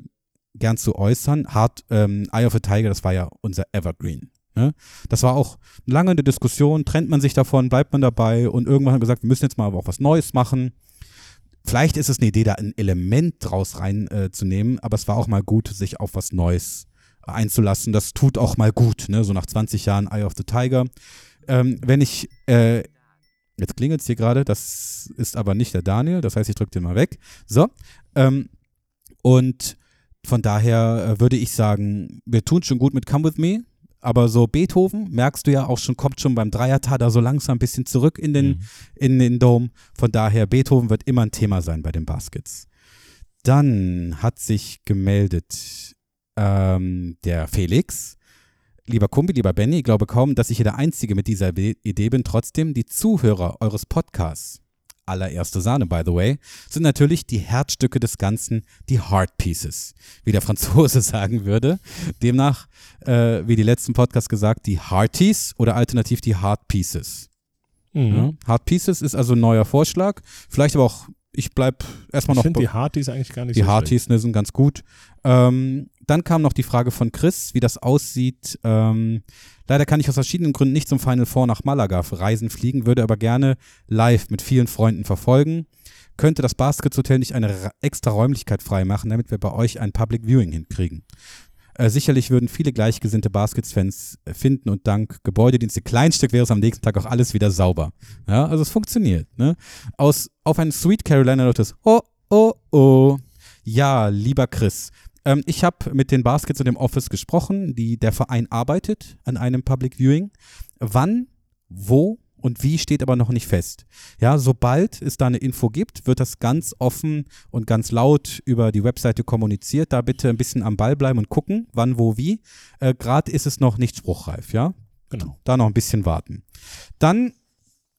A: gern zu äußern. Hard, ähm, Eye of a Tiger, das war ja unser Evergreen. Ne? Das war auch lange eine Diskussion, trennt man sich davon, bleibt man dabei und irgendwann haben wir gesagt, wir müssen jetzt mal aber auch was Neues machen. Vielleicht ist es eine Idee, da ein Element draus reinzunehmen, äh, aber es war auch mal gut, sich auf was Neues einzulassen. Das tut auch mal gut, ne? so nach 20 Jahren Eye of the Tiger. Ähm, wenn ich, äh, jetzt klingelt es hier gerade, das ist aber nicht der Daniel, das heißt, ich drücke den mal weg. So, ähm, und von daher äh, würde ich sagen, wir tun schon gut mit Come With Me, aber so Beethoven, merkst du ja auch schon, kommt schon beim Dreiertader so langsam ein bisschen zurück in den, in den Dome. Von daher, Beethoven wird immer ein Thema sein bei den Baskets. Dann hat sich gemeldet ähm, der Felix. Lieber Kumbi, lieber Benny, ich glaube kaum, dass ich hier der Einzige mit dieser Idee bin. Trotzdem, die Zuhörer eures Podcasts, allererste Sahne, by the way, sind natürlich die Herzstücke des Ganzen, die Heart Pieces, wie der Franzose sagen würde. Demnach, äh, wie die letzten Podcasts gesagt, die Hearties oder alternativ die Heart Pieces.
B: Mhm.
A: Ja? Heart Pieces ist also ein neuer Vorschlag. Vielleicht aber auch, ich bleib erstmal
B: Ich
A: noch
B: finde
A: bei-
B: die Hardys eigentlich gar nicht
A: die
B: so schlecht.
A: Harties ne, sind ganz gut. Ähm, dann kam noch die Frage von Chris, wie das aussieht. Ähm, leider kann ich aus verschiedenen Gründen nicht zum Final Four nach Malaga Reisen fliegen, würde aber gerne live mit vielen Freunden verfolgen. Könnte das Baskets Hotel nicht eine ra- extra Räumlichkeit freimachen, damit wir bei euch ein Public Viewing hinkriegen? Äh, sicherlich würden viele gleichgesinnte Baskets-Fans äh, finden und dank Gebäudedienste Kleinstück wäre es am nächsten Tag auch alles wieder sauber. Ja, also es funktioniert. Ne? Aus, auf ein Sweet Carolina Lotus. Oh, oh, oh. Ja, lieber Chris. Ähm, ich habe mit den Baskets und dem Office gesprochen, die der Verein arbeitet an einem Public Viewing. Wann, wo und wie steht aber noch nicht fest. Ja, sobald es da eine Info gibt, wird das ganz offen und ganz laut über die Webseite kommuniziert. Da bitte ein bisschen am Ball bleiben und gucken, wann, wo, wie. Äh, Gerade ist es noch nicht spruchreif, ja.
B: Genau.
A: Da noch ein bisschen warten. Dann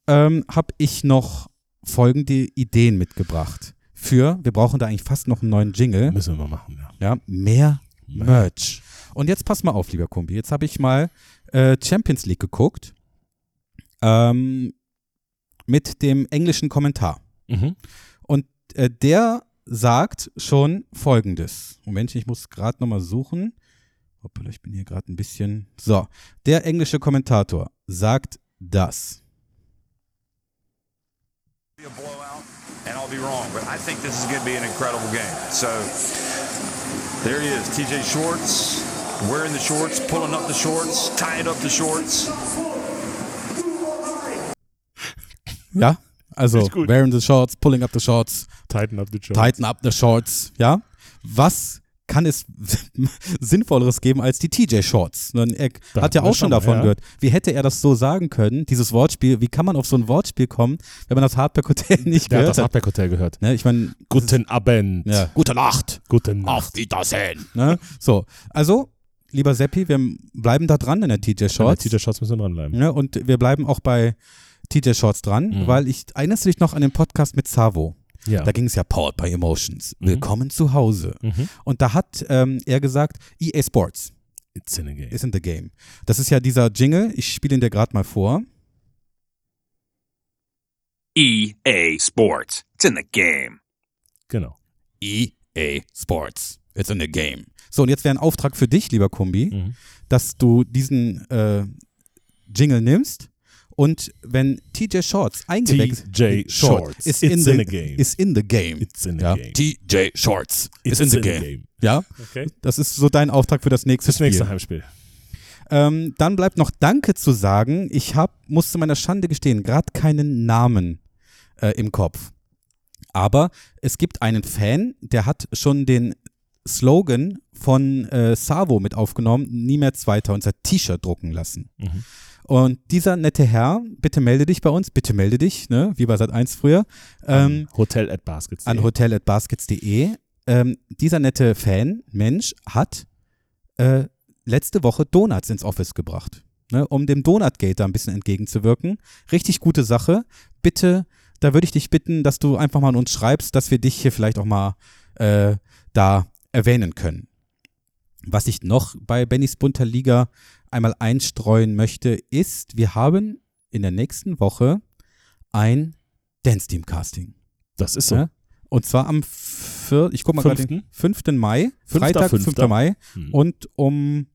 A: ähm, habe ich noch folgende Ideen mitgebracht. Für, wir brauchen da eigentlich fast noch einen neuen Jingle.
B: Müssen wir mal machen, ja.
A: Ja, mehr Merch. Und jetzt pass mal auf, lieber Kumbi. Jetzt habe ich mal äh, Champions League geguckt. Ähm, mit dem englischen Kommentar.
B: Mhm.
A: Und äh, der sagt schon folgendes. Moment, ich muss gerade nochmal suchen. Hoppala, ich bin hier gerade ein bisschen. So, der englische Kommentator sagt das.
G: be a blowout, and I'll be wrong, but I think this is going to be an incredible game. So there he is, TJ Shorts, wearing the shorts, pulling up the shorts, tying up the shorts.
A: Ja, also wearing the shorts, pulling up the shorts,
B: Tighten up the job.
A: tighten up the shorts. Ja, was kann es Sinnvolleres geben als die TJ-Shorts? Er
B: Da
A: hat ja auch schon davon
B: ja.
A: gehört. Wie hätte er das so sagen können, dieses Wortspiel? Wie kann man auf so ein Wortspiel kommen, wenn man das Hardback Hotel nicht
B: Der hat
A: gehört
B: das
A: hat?
B: Hardback Hotel gehört.
A: Ne, ich meine,
B: Guten Abend.
A: ja, gute Nacht.
B: Guten Nacht.
A: Auf Wiedersehen. Ne? So, also, lieber Seppi, wir bleiben da dran in der TJ-Shorts.
B: TJ Shots müssen dranbleiben.
A: Ne? Und wir bleiben auch bei TJ-Shorts dran,
B: Mhm.
A: weil ich, erinnerst du dich noch an den Podcast mit Savo?
B: Ja.
A: Da ging es ja Powered by Emotions.
B: Mhm.
A: Willkommen zu Hause.
B: Mhm.
A: Und da hat ähm, er gesagt, EA Sports.
B: It's in a game.
A: Is in the game. Das ist ja dieser Jingle. Ich spiele ihn dir gerade mal vor.
H: EA Sports. It's in the game.
B: Genau.
A: EA Sports. It's in the game. So, und jetzt wäre ein Auftrag für dich, lieber Kumbi,
B: Mhm.
A: dass du diesen äh, Jingle nimmst und wenn TJ Shorts eingewechselt
B: TJ Shorts.
A: ist
B: It's
A: in,
B: in
A: the,
B: game.
A: Is in the game.
B: It's in the
A: ja.
B: game.
A: TJ Shorts
B: It's
A: is in the
B: in the
A: game.
B: game.
A: Ja,
B: Okay.
A: das ist so dein Auftrag für das nächste
B: Das
A: Spiel.
B: nächste Heimspiel.
A: Ähm, dann bleibt noch Danke zu sagen. Ich hab, muss zu meiner Schande gestehen, gerade keinen Namen äh, im Kopf. Aber es gibt einen Fan, der hat schon den Slogan von äh, Savo mit aufgenommen, nie mehr Zweiter, unser T-Shirt drucken lassen.
B: Mhm.
A: Und dieser nette Herr, bitte melde dich bei uns, bitte melde dich, ne, wie bei Sat 1 früher, ähm,
B: Hotel at Baskets.
A: an hotel.baskets.de. Ähm, dieser nette Fan, Mensch, hat äh, letzte Woche Donuts ins Office gebracht, ne, um dem Donutgate da ein bisschen entgegenzuwirken. Richtig gute Sache. Bitte, da würde ich dich bitten, dass du einfach mal an uns schreibst, dass wir dich hier vielleicht auch mal äh, da erwähnen können. Was ich noch bei Bennys bunter Liga einmal einstreuen möchte, ist, wir haben in der nächsten Woche ein Dance-Team-Casting.
B: Das ist so.
A: Ja? Und zwar am 4, ich guck mal gerade, den 5. Mai, Freitag, 5.
B: fünfter.
A: Mai
B: Hm.
A: und um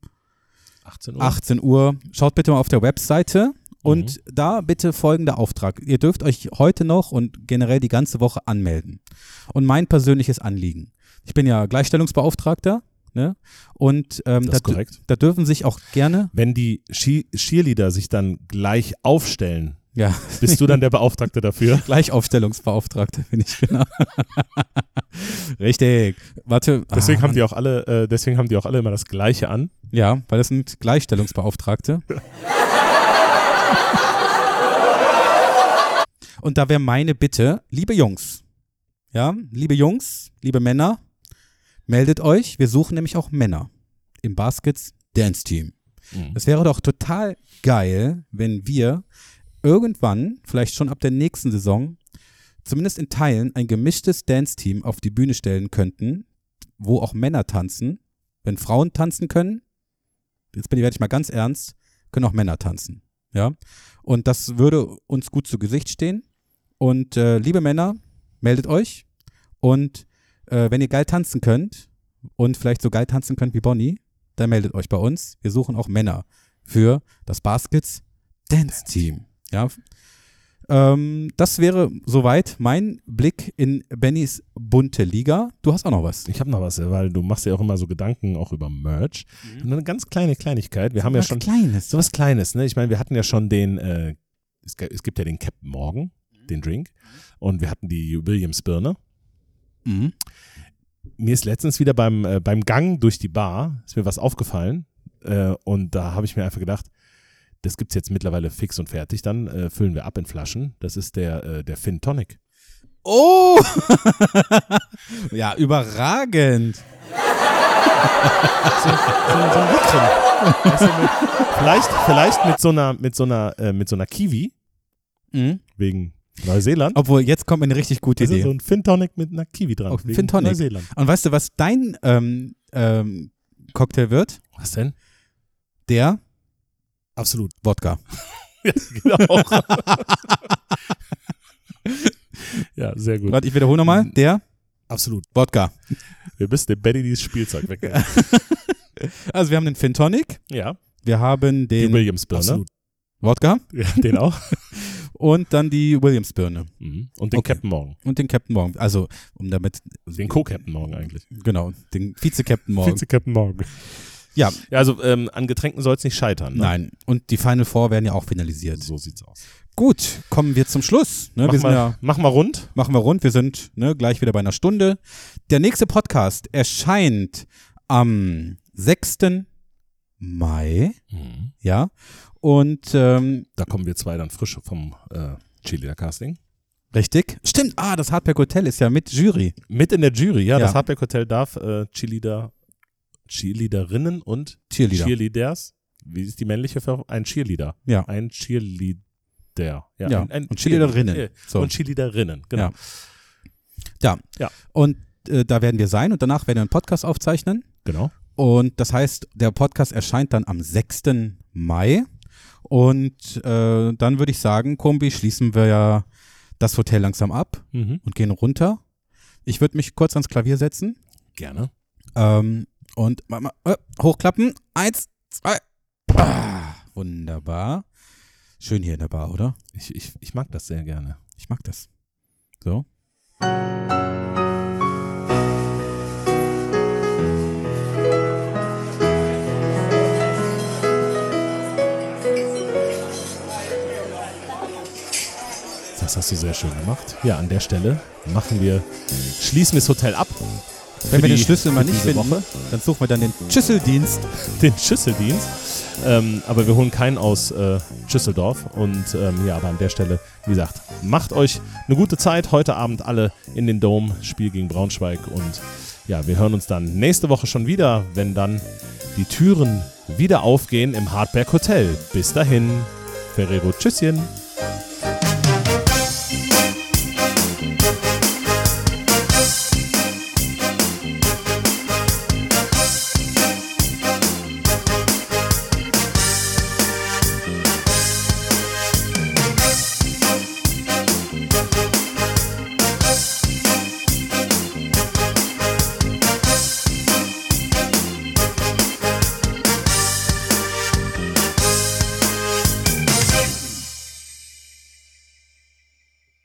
B: 18 Uhr.
A: 18 Uhr. Schaut bitte mal auf der Webseite und
B: Mhm.
A: da bitte folgender Auftrag. Ihr dürft euch heute noch und generell die ganze Woche anmelden. Und mein persönliches Anliegen. Ich bin ja Gleichstellungsbeauftragter, ne? Und ähm,
B: Das
A: da, da dürfen sich auch gerne,
B: Wenn die Cheerleader sich dann gleich aufstellen,
A: ja,
B: bist du dann der Beauftragte dafür?
A: Gleichaufstellungsbeauftragte bin ich, genau. Richtig. Warte.
B: Deswegen
A: ah,
B: haben die auch alle, äh, deswegen haben die auch alle immer das Gleiche an.
A: Ja, weil das sind Gleichstellungsbeauftragte. Und da wäre meine Bitte, liebe Jungs, ja, liebe Jungs, liebe Männer, meldet euch. Wir suchen nämlich auch Männer im Baskets Dance Team.
B: Mhm.
A: Es wäre doch total geil, wenn wir irgendwann, vielleicht schon ab der nächsten Saison, zumindest in Teilen ein gemischtes Dance-Team auf die Bühne stellen könnten, wo auch Männer tanzen. Wenn Frauen tanzen können, jetzt bin ich, werde ich mal ganz ernst, können auch Männer tanzen. Ja. Und das würde uns gut zu Gesicht stehen. Und äh, liebe Männer, meldet euch. Und äh, wenn ihr geil tanzen könnt und vielleicht so geil tanzen könnt wie Bonnie, dann meldet euch bei uns. Wir suchen auch Männer für das Baskets Dance Team. Ja. Ähm, das wäre soweit mein Blick in Bennys bunte Liga. Du hast auch noch was.
B: Ich habe noch was, weil du machst ja auch immer so Gedanken auch über Merch. Und eine ganz kleine Kleinigkeit. Wir haben ja schon
A: Kleines.
B: so was Kleines. Ne? Ich meine, wir hatten ja schon den, äh, es, gibt ja den Captain Morgan, den Drink. Und wir hatten die Williams Birne.
A: Mhm.
B: Mir ist letztens wieder beim, äh, beim Gang durch die Bar, ist mir was aufgefallen. Äh, und da habe ich mir einfach gedacht, das gibt's jetzt mittlerweile fix und fertig. Dann äh, füllen wir ab in Flaschen. Das ist der, äh, der Finn Tonic.
A: Oh! ja, überragend.
B: so, so ein Litren. Weißt du, mit, vielleicht, vielleicht mit so einer, mit so einer, äh, mit so einer Kiwi,
A: Mhm.
B: wegen Neuseeland.
A: Obwohl, jetzt kommt mir eine richtig gute
B: Das ist
A: Idee.
B: so ein Fin Tonic mit einer Kiwi dran.
A: Oh,
B: wegen
A: Fin Tonic.
B: Neuseeland.
A: Und weißt du, was dein ähm, ähm, Cocktail wird?
B: Was denn?
A: Der
B: Absolut.
A: Wodka.
B: Ja, genau. ja, sehr gut.
A: Warte, ich wiederhole nochmal. Der
B: Absolut.
A: Wodka.
B: Wir müssen dem Betty dieses Spielzeug weg.
A: Also wir haben den Fin Tonic,
B: ja.
A: wir haben
B: Die
A: den
B: Williams Birne.
A: Absolut. Wodka
B: Ja, den auch.
A: Und dann die Williams-Birne
B: Mhm. Und den
A: Okay.
B: Captain Morgan.
A: und den Captain Morgan. Also, um damit,
B: Den Co-Captain Morgan eigentlich.
A: genau, den Vize-Captain Morgan.
B: Vize-Captain Morgan.
A: Ja,
B: Ja, also ähm, an Getränken soll es nicht scheitern. Ne?
A: nein. Und die Final Four werden ja auch finalisiert.
B: So sieht's aus.
A: Gut, kommen wir zum Schluss. Ne,
B: Mach
A: wir
B: mal,
A: ja
B: mach mal rund.
A: machen wir rund. Wir sind ne, gleich wieder bei einer Stunde. Der nächste Podcast erscheint am 6. Mai. Ja. Und ähm,
B: Da kommen wir zwei dann frisch vom äh, Cheerleader Casting.
A: richtig. Stimmt. Ah, das Hardback Hotel ist ja mit Jury.
B: Mit in der Jury, ja.
A: Ja.
B: Das Hardback Hotel darf äh, Cheerleader, Cheerleaderinnen und
A: Cheerleader.
B: Cheerleaders. Wie ist die männliche für ein Cheerleader?
A: Ja.
B: Ein Cheerleader. Ja.
A: Ja.
B: Ein, ein
A: Und Cheerleaderinnen.
B: Cheerleader.
A: So.
B: Und Cheerleaderinnen, genau.
A: Ja. Ja.
B: Ja.
A: Und äh, da werden wir sein und danach werden wir einen Podcast aufzeichnen.
B: Genau.
A: Und das heißt, der Podcast erscheint dann am 6. Mai. Und äh, dann würde ich sagen, Kombi, schließen wir ja das Hotel langsam ab
B: Mhm.
A: und gehen runter. Ich würde mich kurz ans Klavier setzen
B: Gerne.
A: ähm, und mal, mal, äh, hochklappen. Eins, zwei. Ah, wunderbar. Schön hier in der Bar, oder?
B: Ich, ich, ich mag das sehr gerne.
A: Ich mag das. So.
B: Das hast du sehr schön gemacht. Ja, an der Stelle machen wir, schließen wir das Hotel ab.
A: Wenn wir den Schlüssel mal nicht finden,
B: Woche.
A: dann suchen wir dann den Schüsseldienst.
B: den Schüsseldienst. Ähm, aber wir holen keinen aus äh, Schüsseldorf. Und ähm, ja, aber an der Stelle, wie gesagt, macht euch eine gute Zeit. Heute Abend alle in den Dome, Spiel gegen Braunschweig. Und ja, wir hören uns dann nächste Woche schon wieder, wenn dann die Türen wieder aufgehen im Hardberg Hotel. Bis dahin, Ferrero, tschüsschen.